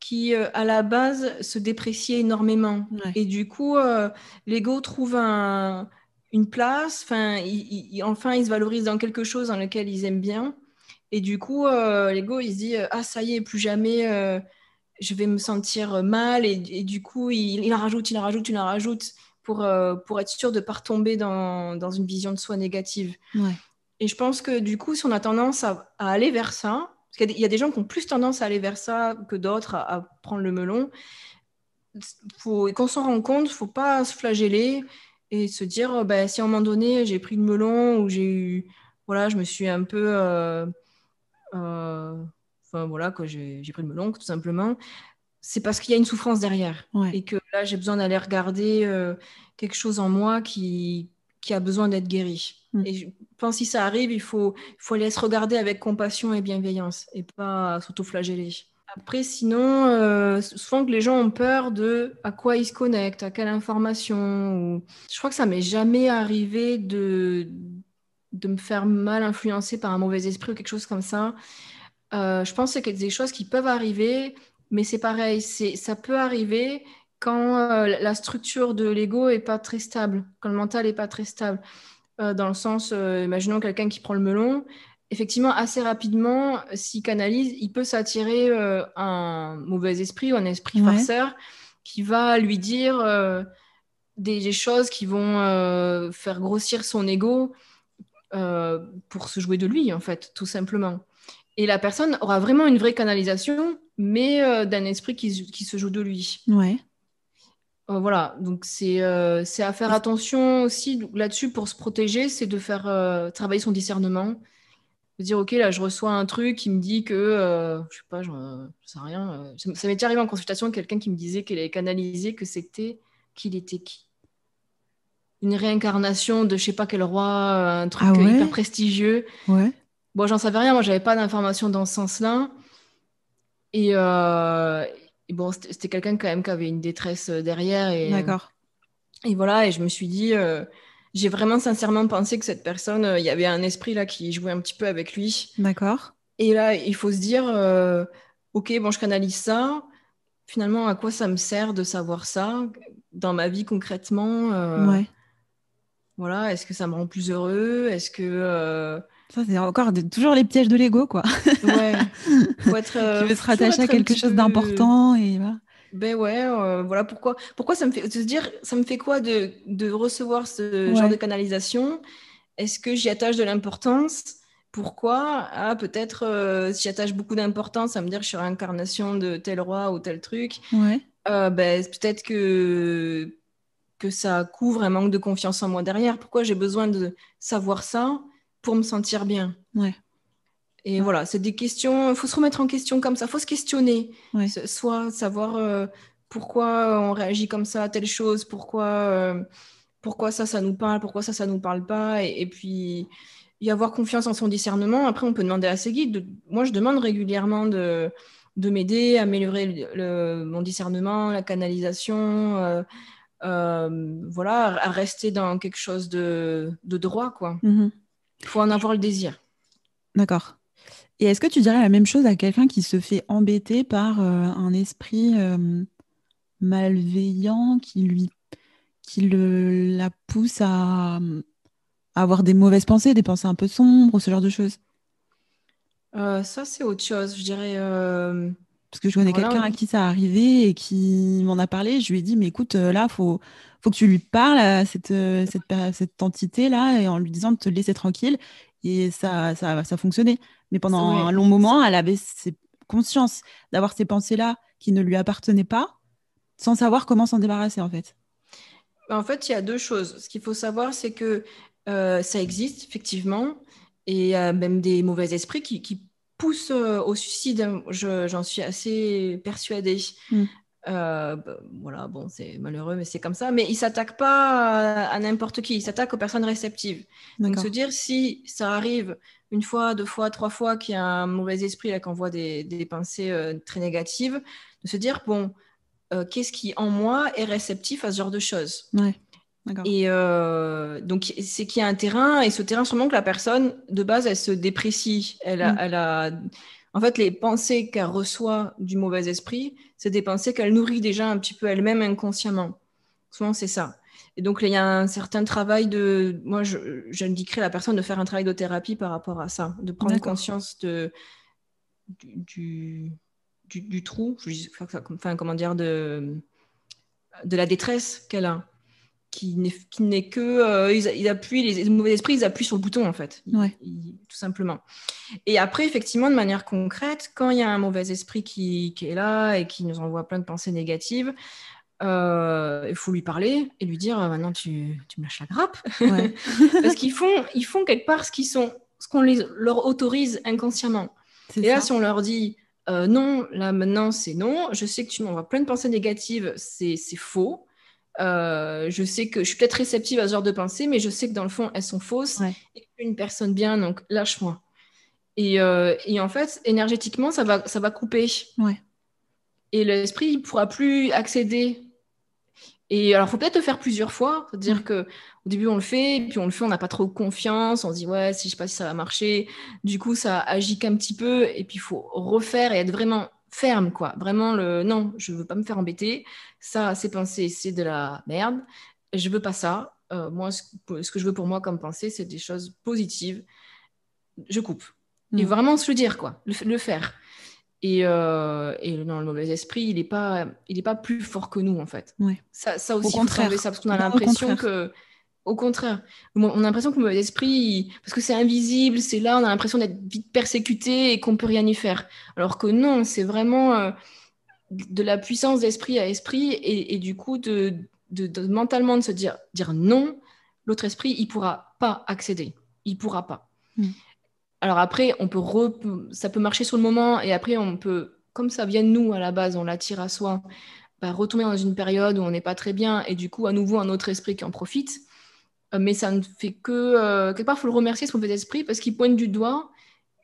qui, euh, à la base, se dépréciait énormément. Et du coup, euh, l'ego trouve une place, enfin, il, enfin, il se valorise dans quelque chose dans lequel ils aiment bien. Et du coup, euh, l'ego, il se dit, ah, ça y est, plus jamais, je vais me sentir mal. Et, du coup, il, en rajoute, il en rajoute, il en rajoute pour, pour être sûr de ne pas retomber dans, dans, une vision de soi négative. Et je pense que du coup, si on a tendance à aller vers ça, parce qu'il y a des gens qui ont plus tendance à aller vers ça que d'autres, à, prendre le melon. Faut, qu'on s'en rend compte, il ne faut pas se flageller et se dire oh, ben, si à un moment donné j'ai pris le melon ou j'ai eu voilà je me suis un peu euh, euh, enfin voilà que j'ai, pris le melon tout simplement c'est parce qu'il y a une souffrance derrière et que là j'ai besoin d'aller regarder euh, quelque chose en moi qui qui a besoin d'être guéri. Mm. Et je pense que si ça arrive, il faut, il faut aller se regarder avec compassion et bienveillance et pas s'auto-flageller. Après, sinon, euh, souvent que les gens ont peur de à quoi ils se connectent, à quelle information. Je crois que ça m'est jamais arrivé de de me faire mal influencer par un mauvais esprit ou quelque chose comme ça. je pense que c'est des choses qui peuvent arriver, mais c'est pareil, ça peut arriver quand la structure de l'ego est pas très stable, quand le mental est pas très stable. dans le sens, imaginons quelqu'un qui prend le melon, effectivement, assez rapidement, s'il canalise, il peut s'attirer euh, un mauvais esprit ou un esprit farceur qui va lui dire euh, des, choses qui vont euh, faire grossir son ego pour se jouer de lui, en fait, tout simplement. Et la personne aura vraiment une vraie canalisation, mais d'un esprit qui, se joue de lui. Ouais. Voilà, donc c'est à faire attention aussi là-dessus pour se protéger, c'est de faire travailler son discernement. De dire ok là je reçois un truc qui me dit que euh, je sais pas je, sais rien euh, ça, m'est déjà arrivé en consultation quelqu'un qui me disait qu'elle avait canalisé que c'était qu'il était qui? Une réincarnation de je sais pas quel roi euh, un truc ah hyper prestigieux. Ouais. Bon j'en savais rien moi j'avais pas d'informations dans ce sens là et, et bon c'était quelqu'un quand même qui avait une détresse derrière et d'accord et voilà et je me suis dit j'ai vraiment sincèrement pensé que cette personne, euh, il y avait un esprit là qui jouait un petit peu avec lui. D'accord. Et là, il faut se dire, euh, ok, bon, je canalise ça. Finalement, à quoi ça me sert de savoir ça dans ma vie concrètement euh, Ouais. Voilà, est-ce que ça me rend plus heureux? Est-ce que ça, c'est encore toujours les pièges de l'ego, quoi. Ouais. Faut être, qui veut se rattacher à quelque chose d'important et voilà. Ben ouais, euh, voilà pourquoi. Pourquoi ça me fait se dire, ça me fait quoi de, de recevoir ce genre de canalisation? Est-ce que j'y attache de l'importance? Pourquoi? Ah, peut-être euh, si j'attache beaucoup d'importance, ça me dire que je suis réincarnation de tel roi ou tel truc. Ouais. Euh, ben, peut-être que que ça couvre un manque de confiance en moi derrière. Pourquoi j'ai besoin de savoir ça? Pour me sentir bien Ouais. Et voilà, c'est des questions, il faut se remettre en question comme ça, il faut se questionner, soit savoir euh, pourquoi on réagit comme ça à telle chose, pourquoi, euh, pourquoi ça, ça nous parle, pourquoi ça, ça nous parle pas, et, puis y avoir confiance en son discernement. Après, on peut demander à ses guides. moi, je demande régulièrement de, de m'aider à améliorer le, mon discernement, la canalisation, euh, voilà, à rester dans quelque chose de, de droit, quoi. Mm-hmm. Il faut en avoir le désir. D'accord. Et est-ce que tu dirais la même chose à quelqu'un qui se fait embêter par euh, un esprit euh, malveillant qui lui qui le, la pousse à, avoir des mauvaises pensées, des pensées un peu sombres, ce genre de choses? Euh, Ça, c'est autre chose, je dirais. Parce que je connais quelqu'un à qui ça a arrivé et qui m'en a parlé. Je lui ai dit, mais écoute, là, il faut, faut que tu lui parles à cette, cette, cette entité-là et en lui disant de te laisser tranquille. Et ça, ça, ça a fonctionné. Mais pendant un long moment, elle avait conscience d'avoir ces pensées-là qui ne lui appartenaient pas, sans savoir comment s'en débarrasser, en fait. En fait, il y a deux choses. Ce qu'il faut savoir, c'est que euh, ça existe, effectivement, et il y a même des mauvais esprits qui, qui poussent euh, au suicide. J'en suis assez persuadée. Mm. Euh, bah, voilà, bon, c'est malheureux, mais c'est comme ça. Mais il s'attaque pas à, n'importe qui, il s'attaque aux personnes réceptives. Donc se dire si ça arrive une fois, deux fois, trois fois qu'il y a un mauvais esprit là, qui envoie des, des pensées euh, très négatives, de se dire bon, euh, qu'est-ce qui en moi est réceptif à ce genre de choses? Ouais. Et donc, c'est qu'il y a un terrain, et ce terrain, sûrement que la personne, de base, elle se déprécie. Elle a, mm. elle a en fait, les pensées qu'elle reçoit du mauvais esprit, c'est des pensées qu'elle nourrit déjà un petit peu elle-même inconsciemment. Souvent, c'est ça. Et donc, il y a un certain travail de. Moi, j'indiquerais à la personne de faire un travail de thérapie par rapport à ça, de prendre conscience de, du, du, du, trou, enfin, comment dire, de, de la détresse qu'elle a qui n'est que euh, ils, appuient les, mauvais esprits ils appuient sur le bouton en fait. Tout simplement. Et après effectivement de manière concrète quand il y a un mauvais esprit qui, qui, est là et qui nous envoie plein de pensées négatives euh, il faut lui parler et lui dire maintenant tu, tu, me lâches la grappe. Parce qu'ils font ils font quelque part ce qu'ils sont ce qu'on leur autorise inconsciemment. Et là si on leur dit euh, non là maintenant c'est non je sais que tu m'envoies plein de pensées négatives c'est faux euh, je sais que je suis peut-être réceptive à ce genre de pensée, mais je sais que dans le fond, elles sont fausses. Et une personne bien, donc lâche-moi. Et, euh, et, en fait, énergétiquement, ça va, ça va couper. Ouais. Et l'esprit ne pourra plus accéder. Et alors, faut peut-être le faire plusieurs fois. C'est-à-dire que au début, on le fait, puis on le fait, on n'a pas trop confiance. On se dit, ouais, si je sais pas si ça va marcher. Du coup, ça agit qu'un petit peu. Et puis, il faut refaire et être vraiment ferme, quoi. Vraiment, le non, je veux pas me faire embêter. Ça, ces pensées, c'est de la merde. Je veux pas ça. Euh, moi, ce, que je veux pour moi comme pensée, c'est des choses positives. Je coupe. Et mm. vraiment se le dire, quoi. le faire. Et, euh, et, non, le mauvais esprit, il n'est pas, il est pas plus fort que nous, en fait. Ça, ça aussi, au contraire. ça, parce qu'on a l'impression que. Au contraire, on a l'impression que le mauvais esprit, parce que c'est invisible, c'est là, on a l'impression d'être vite persécuté et qu'on peut rien y faire. Alors que non, c'est vraiment euh, de la puissance d'esprit à esprit et, et du coup, de, de, mentalement de se dire, dire non, l'autre esprit, il pourra pas accéder. Il pourra pas. Mm. Alors après, on peut ça peut marcher sur le moment et après, on peut, comme ça vient de nous à la base, on l'attire à soi, bah, retomber dans une période où on n'est pas très bien et du coup, à nouveau, un autre esprit qui en profite. Euh, mais ça ne fait que. Euh, quelque part, il faut le remercier, ce mauvais esprit, parce qu'il pointe du doigt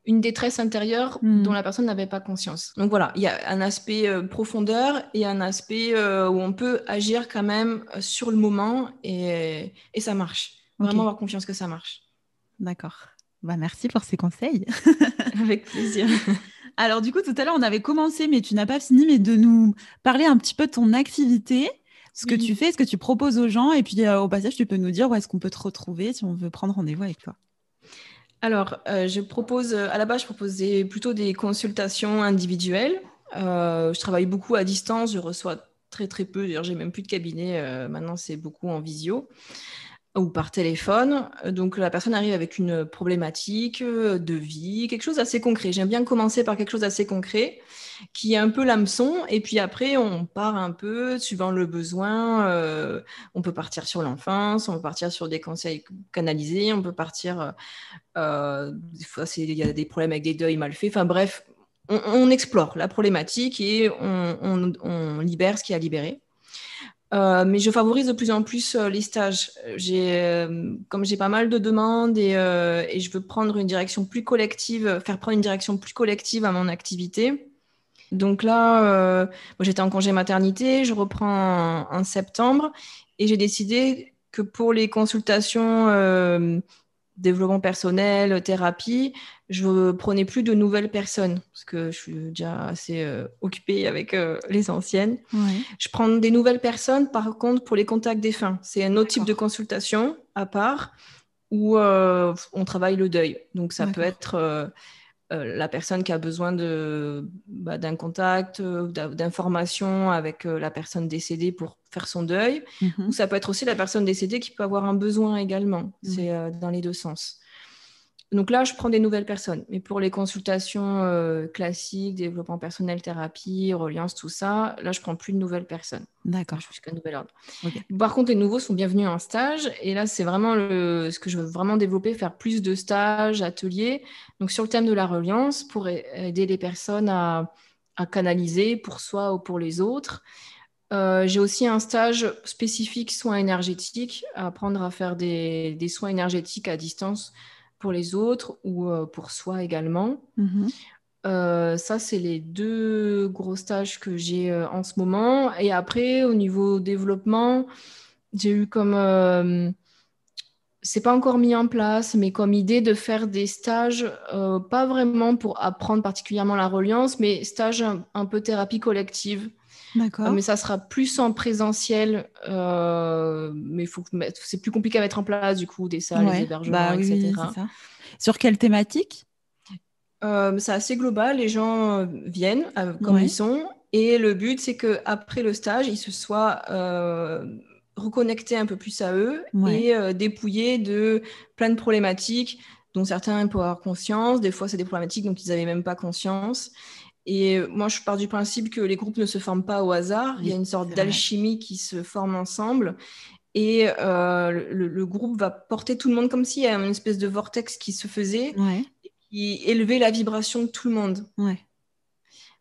une détresse intérieure hmm. dont la personne n'avait pas conscience. Donc voilà, il y a un aspect euh, profondeur et un aspect où on peut agir quand même sur le moment et, ça marche. Vraiment avoir confiance que ça marche. D'accord. Bah, merci pour ces conseils. Avec plaisir. Alors du coup, tout à l'heure, on avait commencé, mais tu n'as pas fini, mais de nous parler un petit peu de ton activité, ce que tu fais, ce que tu proposes aux gens, et puis euh, au passage, tu peux nous dire où est-ce qu'on peut te retrouver si on veut prendre rendez-vous avec toi. Alors, euh, je propose, à la base, je proposais plutôt des consultations individuelles. Euh, je travaille beaucoup à distance, je reçois très très peu, d'ailleurs, j'ai même plus de cabinet, maintenant c'est beaucoup en visio ou par téléphone. Donc la personne arrive avec une problématique euh, de vie, quelque chose d'assez concret. J'aime bien commencer par quelque chose d'assez concret, qui est un peu l'hameçon, et puis après on part un peu suivant le besoin. Euh, on peut partir sur l'enfance, on peut partir sur des conseils canalisés, on peut partir. Euh, des fois, il y a des problèmes avec des deuils mal faits. Enfin bref, on, explore la problématique et on libère ce qui a libéré. Euh, mais je favorise de plus en plus euh, les stages. J'ai, euh, comme j'ai pas mal de demandes et, je veux prendre une direction plus collective, faire prendre une direction plus collective à mon activité. Donc là, j'étais en congé maternité, je reprends en septembre et j'ai décidé que pour les consultations développement personnel, thérapie, je prenais plus de nouvelles personnes parce que je suis déjà assez euh, occupée avec euh, les anciennes. Je prends des nouvelles personnes, par contre, pour les contacts défunts. C'est un autre type de consultation à part où euh, on travaille le deuil. Donc ça peut être la personne qui a besoin bah, d'un contact, d'informations avec la personne décédée pour faire son deuil. Mhm. Ou ça peut être aussi la personne décédée qui peut avoir un besoin également. C'est dans les deux sens. Donc là, je prends des nouvelles personnes. Mais pour les consultations euh, classiques, développement personnel, thérapie, reliance, tout ça, là, je prends plus de nouvelles personnes. D'accord. Jusqu'à nouvel ordre. Par contre, les nouveaux sont bienvenus en stage. Et là, c'est vraiment ce que je veux vraiment développer, faire plus de stages, ateliers. Donc sur le thème de la reliance, pour aider les personnes à, canaliser pour soi ou pour les autres. Euh, j'ai aussi un stage spécifique soins énergétiques, apprendre à faire des soins énergétiques à distance pour les autres ou euh, pour soi également. Mhm. Euh, ça, c'est les deux gros stages que j'ai euh, en ce moment. Et après, au niveau développement, j'ai eu comme... c'est pas encore mis en place, mais comme idée de faire des stages, pas vraiment pour apprendre particulièrement la reliance, mais stages un peu thérapie collective. D'accord. Euh, mais ça sera plus en présentiel. Euh, mais faut c'est plus compliqué à mettre en place, du coup, des salles, des hébergements, bah etc. Sur quelle thématique? Euh, C'est assez global. Les gens viennent comme ils sont. Et le but, c'est qu'après le stage, ils se soient reconnectés un peu plus à eux et dépouillés de plein de problématiques dont certains peuvent avoir conscience. Des fois, c'est des problématiques dont ils n'avaient même pas conscience. Et moi, je pars du principe que les groupes ne se forment pas au hasard. Il y a une sorte d'alchimie qui se forme ensemble. Et euh, le, groupe va porter tout le monde comme s'il y avait une espèce de vortex qui se faisait, et qui élevait la vibration de tout le monde.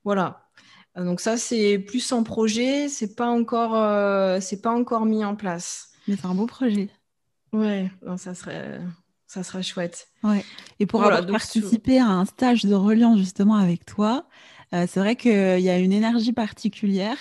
Voilà. Donc ça, c'est plus en projet. C'est pas encore, euh, c'est pas encore mis en place. Mais c'est un beau projet. Ouais, ça serait, ça serait chouette. Ouais. Et pour avoir participé à un stage de reliance justement avec toi, euh, c'est vrai qu'il y a une énergie particulière.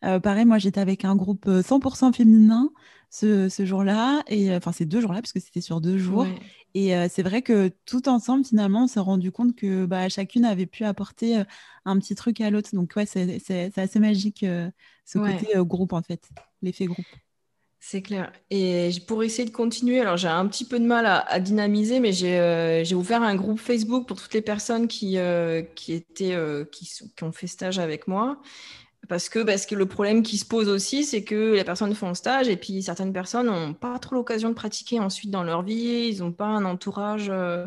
pareil, moi, j'étais avec un groupe 100% féminin ce, ce jour-là, et enfin, ces deux jours-là, parce que c'était sur deux jours. Et c'est vrai que tout ensemble, finalement, on s'est rendu compte que bah, chacune avait pu apporter un petit truc à l'autre. Donc, ouais, c'est assez magique ce côté groupe, en fait, l'effet groupe. C'est clair. Et pour essayer de continuer, alors j'ai un petit peu de mal à, dynamiser, mais j'ai ouvert un groupe Facebook pour toutes les personnes qui, qui, étaient, qui, qui, ont fait stage avec moi. Parce que, parce que le problème qui se pose aussi, c'est que les personnes font stage et puis certaines personnes n'ont pas trop l'occasion de pratiquer ensuite dans leur vie. Ils n'ont pas un entourage euh,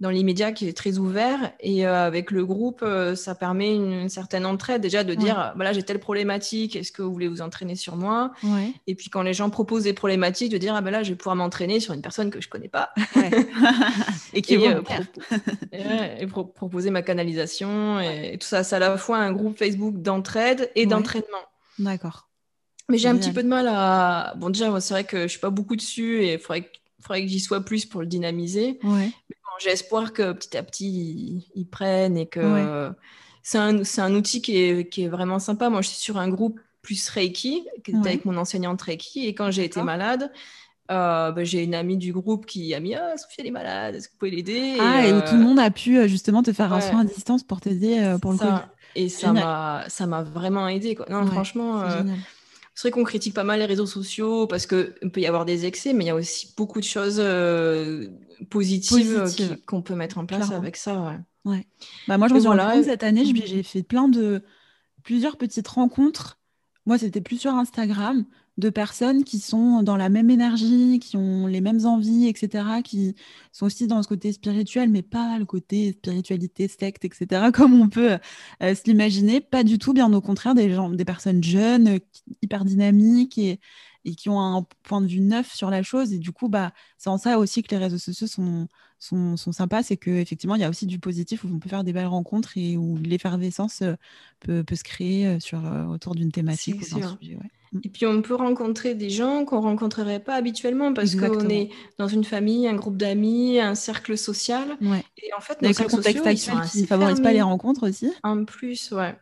dans l'immédiat qui est très ouvert. Et euh, avec le groupe, euh, ça permet une, certaine entraide déjà de dire voilà, j'ai telle problématique, est-ce que vous voulez vous entraîner sur moi? Et puis quand les gens proposent des problématiques, de dire ah ben là, je vais pouvoir m'entraîner sur une personne que je connais pas. et qui et, et, proposer ma canalisation et, tout ça. C'est à la fois un groupe Facebook d'entraide et d'entraînement. D'accord. Mais j'ai un petit peu de mal à. Bon, déjà, c'est vrai que je suis pas beaucoup dessus et il faudrait, faudrait que j'y sois plus pour le dynamiser. Ouais j'ai espoir que petit à petit, ils, prennent et que c'est un, un, outil qui est, qui est, vraiment sympa. Moi, je suis sur un groupe plus Reiki, qui était avec mon enseignante Reiki. Et quand j'ai été malade, euh, bah, j'ai une amie du groupe qui a mis Ah, Sophie, elle est malade, est-ce que vous pouvez l'aider? Ah, et, où tout le euh, monde a pu euh, justement te faire un soin à distance pour t'aider pour le coup. Et ça m'a vraiment aidé. Quoi. Non, franchement. C'est vrai qu'on critique pas mal les réseaux sociaux parce qu'il peut y avoir des excès, mais il y a aussi beaucoup de choses positives, euh, qu'on peut mettre en place avec ça. Ouais. Bah, moi, je me suis voilà. cette année, mm. j'ai fait plein de plusieurs petites rencontres. Moi, c'était plus sur Instagram de personnes qui sont dans la même énergie, qui ont les mêmes envies, etc., qui sont aussi dans ce côté spirituel, mais pas le côté spiritualité, secte, etc., comme on peut euh, se l'imaginer. Pas du tout, bien au contraire, des gens, des personnes jeunes, hyper dynamiques et, et qui ont un point de vue neuf sur la chose. Et du coup, bah, c'est en ça aussi que les réseaux sociaux sont, sont, sont sympas. C'est qu'effectivement, il y a aussi du positif où on peut faire des belles rencontres et où l'effervescence euh, peut, peut, se créer euh, sur, euh, autour d'une thématique ou d'un sujet. Et puis on peut rencontrer des gens qu'on rencontrerait pas habituellement parce qu'on est dans une famille, un groupe d'amis, un cercle social. Et en fait, nos cercles sociaux, qui ne favorise pas les rencontres aussi. En plus, ouais.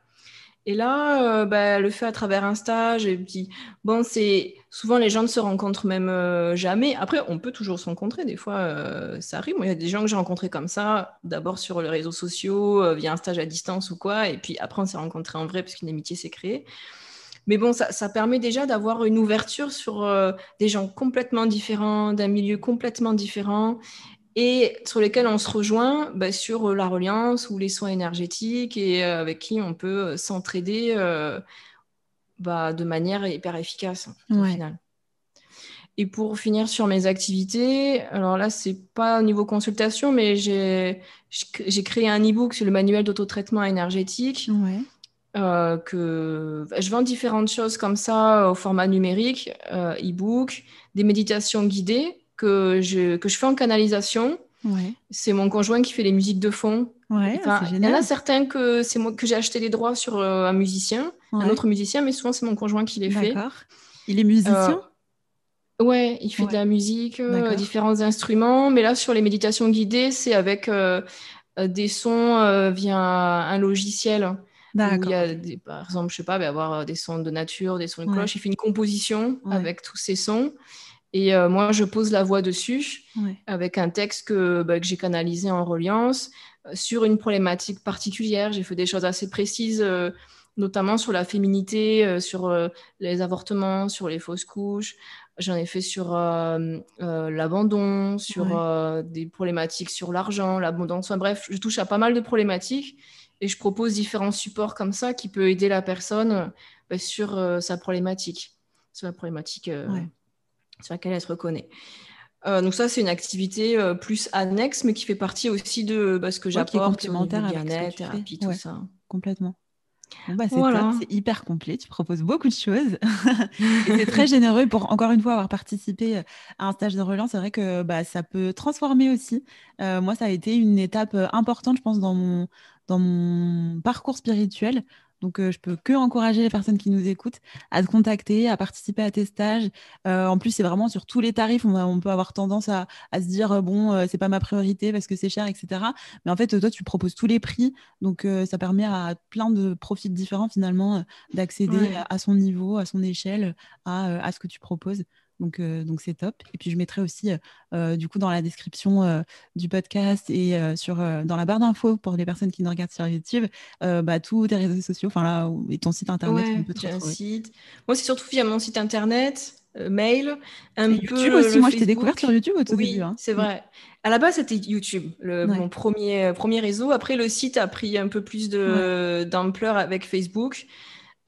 Et là, euh, bah, le fait à travers un stage, et puis bon, c'est souvent les gens ne se rencontrent même euh, jamais. Après, on peut toujours se rencontrer, des fois, euh, ça arrive. il y a des gens que j'ai rencontrés comme ça, d'abord sur les réseaux sociaux, via un stage à distance ou quoi, et puis après, on s'est rencontrés en vrai parce qu'une amitié s'est créée. Mais bon, ça permet déjà d'avoir une ouverture sur des gens complètement différents, d'un milieu complètement différent, et sur lesquels on se rejoint bah, sur euh, la reliance ou les soins énergétiques et euh, avec qui on peut euh, s'entraider bah, de manière hyper efficace au final. Et pour finir sur mes activités, alors là, c'est pas au niveau consultation, mais j'ai créé un e-book sur le manuel d'autotraitement énergétique. que je vends différentes choses comme ça au format numérique, e-book, des méditations guidées que je, que je fais en canalisation. C'est mon conjoint qui fait les musiques de fond. Ouais, il y en a certains que c'est moi que j'ai acheté les droits sur euh, un musicien, un autre musicien, mais souvent c'est mon conjoint qui les fait. D'accord. Il est musicien? Euh, Ouais, il fait de la musique, euh, différents instruments, mais là sur les méditations guidées, c'est avec des sons via un logiciel. Il y a par exemple, je sais pas, avoir des sons de nature, des sons de cloche. Il fait une composition avec tous ces sons. Et euh, moi, je pose la voix dessus avec un texte que, bah, que j'ai canalisé en reliance euh, sur une problématique particulière. J'ai fait des choses assez précises, euh, notamment sur la féminité, sur les avortements, sur les fausses couches. J'en ai fait sur l'abandon, sur des problématiques sur l'argent, l'abondance. bref, je touche à pas mal de problématiques et je propose différents supports comme ça qui peut aider la personne bah, sur sa problématique, sur la problématique sur laquelle elle se reconnaît. Euh, donc ça, c'est une activité euh, plus annexe, mais qui fait partie aussi de bah, ce que j'apporte, ouais, bien-être, thérapie, tout ça. Complètement. Bah, c'est hyper complet, tu proposes beaucoup de choses. c'est très généreux pour, encore une fois, avoir participé à un stage de relance. C'est vrai que bah, ça peut transformer aussi. Euh, moi, ça a été une étape importante, je pense, dans mon, dans mon parcours spirituel Donc, je peux que encourager les personnes qui nous écoutent à te contacter, à participer à tes stages. en plus, c'est vraiment sur tous les tarifs. On, peut avoir tendance à, se dire bon, c'est pas ma priorité parce que c'est cher, etc. Mais en fait, toi, tu proposes tous les prix. Donc, ça permet à plein de profils différents finalement d'accéder à, son niveau, à son échelle, à ce que tu proposes. Donc, euh, donc c'est top. Et puis, je mettrai aussi, euh, euh, du coup, dans la description du podcast et sur, dans la barre d'infos pour les personnes qui nous regardent sur YouTube, bah, tous tes réseaux sociaux, enfin là, et ton site internet. Ouais, un site. Moi, c'est surtout via mon site internet, mail, un peu YouTube aussi. Moi, je t'ai découverte sur YouTube au tout oui, début. Hein. c'est vrai. À la base, c'était YouTube, le, mon premier, premier réseau. Après, le site a pris un peu plus d'ampleur avec Facebook.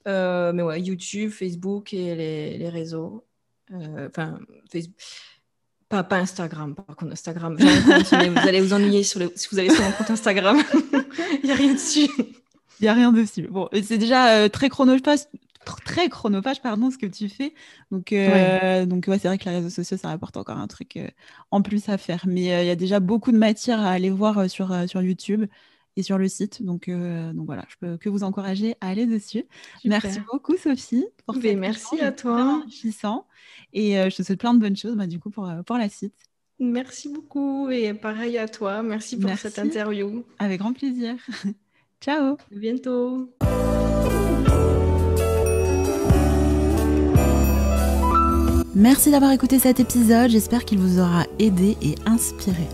mais ouais, YouTube, Facebook et les, les réseaux. Euh, enfin, Facebook. Pas, pas, Instagram, par contre, Instagram, vous allez vous ennuyer sur le... si vous allez sur mon compte Instagram. Il n'y a rien dessus. Il n'y a rien dessus. Bon, c'est déjà euh, très chronophage, très chronophage, pardon, ce que tu fais. Donc, euh, donc ouais, c'est vrai que les réseaux sociaux, ça apporte encore un truc en plus à faire. Mais il y a déjà beaucoup de matière à aller voir sur, sur YouTube et sur le site. Donc, euh, donc voilà, je peux que vous encourager à aller dessus. Merci beaucoup, Sophie. Pour merci à toi. Enrichissant. Et euh, je te souhaite plein de bonnes choses bah, du coup, pour, euh, pour la suite. Merci beaucoup et pareil à toi. Merci pour cette interview. Avec grand plaisir. Ciao. À bientôt. Merci d'avoir écouté cet épisode. J'espère qu'il vous aura aidé et inspiré.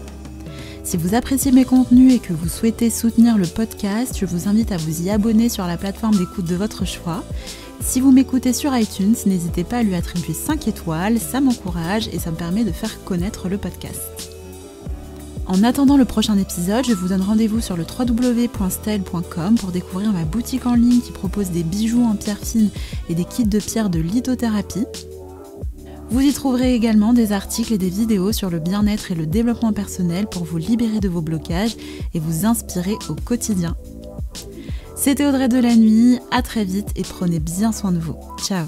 Si vous appréciez mes contenus et que vous souhaitez soutenir le podcast, je vous invite à vous y abonner sur la plateforme d'écoute de votre choix. Si vous m'écoutez sur iTunes, n'hésitez pas à lui attribuer 5 étoiles, ça m'encourage et ça me permet de faire connaître le podcast. En attendant le prochain épisode, je vous donne rendez-vous sur le www.stel.com pour découvrir ma boutique en ligne qui propose des bijoux en pierre fine et des kits de pierre de lithothérapie. Vous y trouverez également des articles et des vidéos sur le bien-être et le développement personnel pour vous libérer de vos blocages et vous inspirer au quotidien. C'était Audrey de la nuit, à très vite et prenez bien soin de vous. Ciao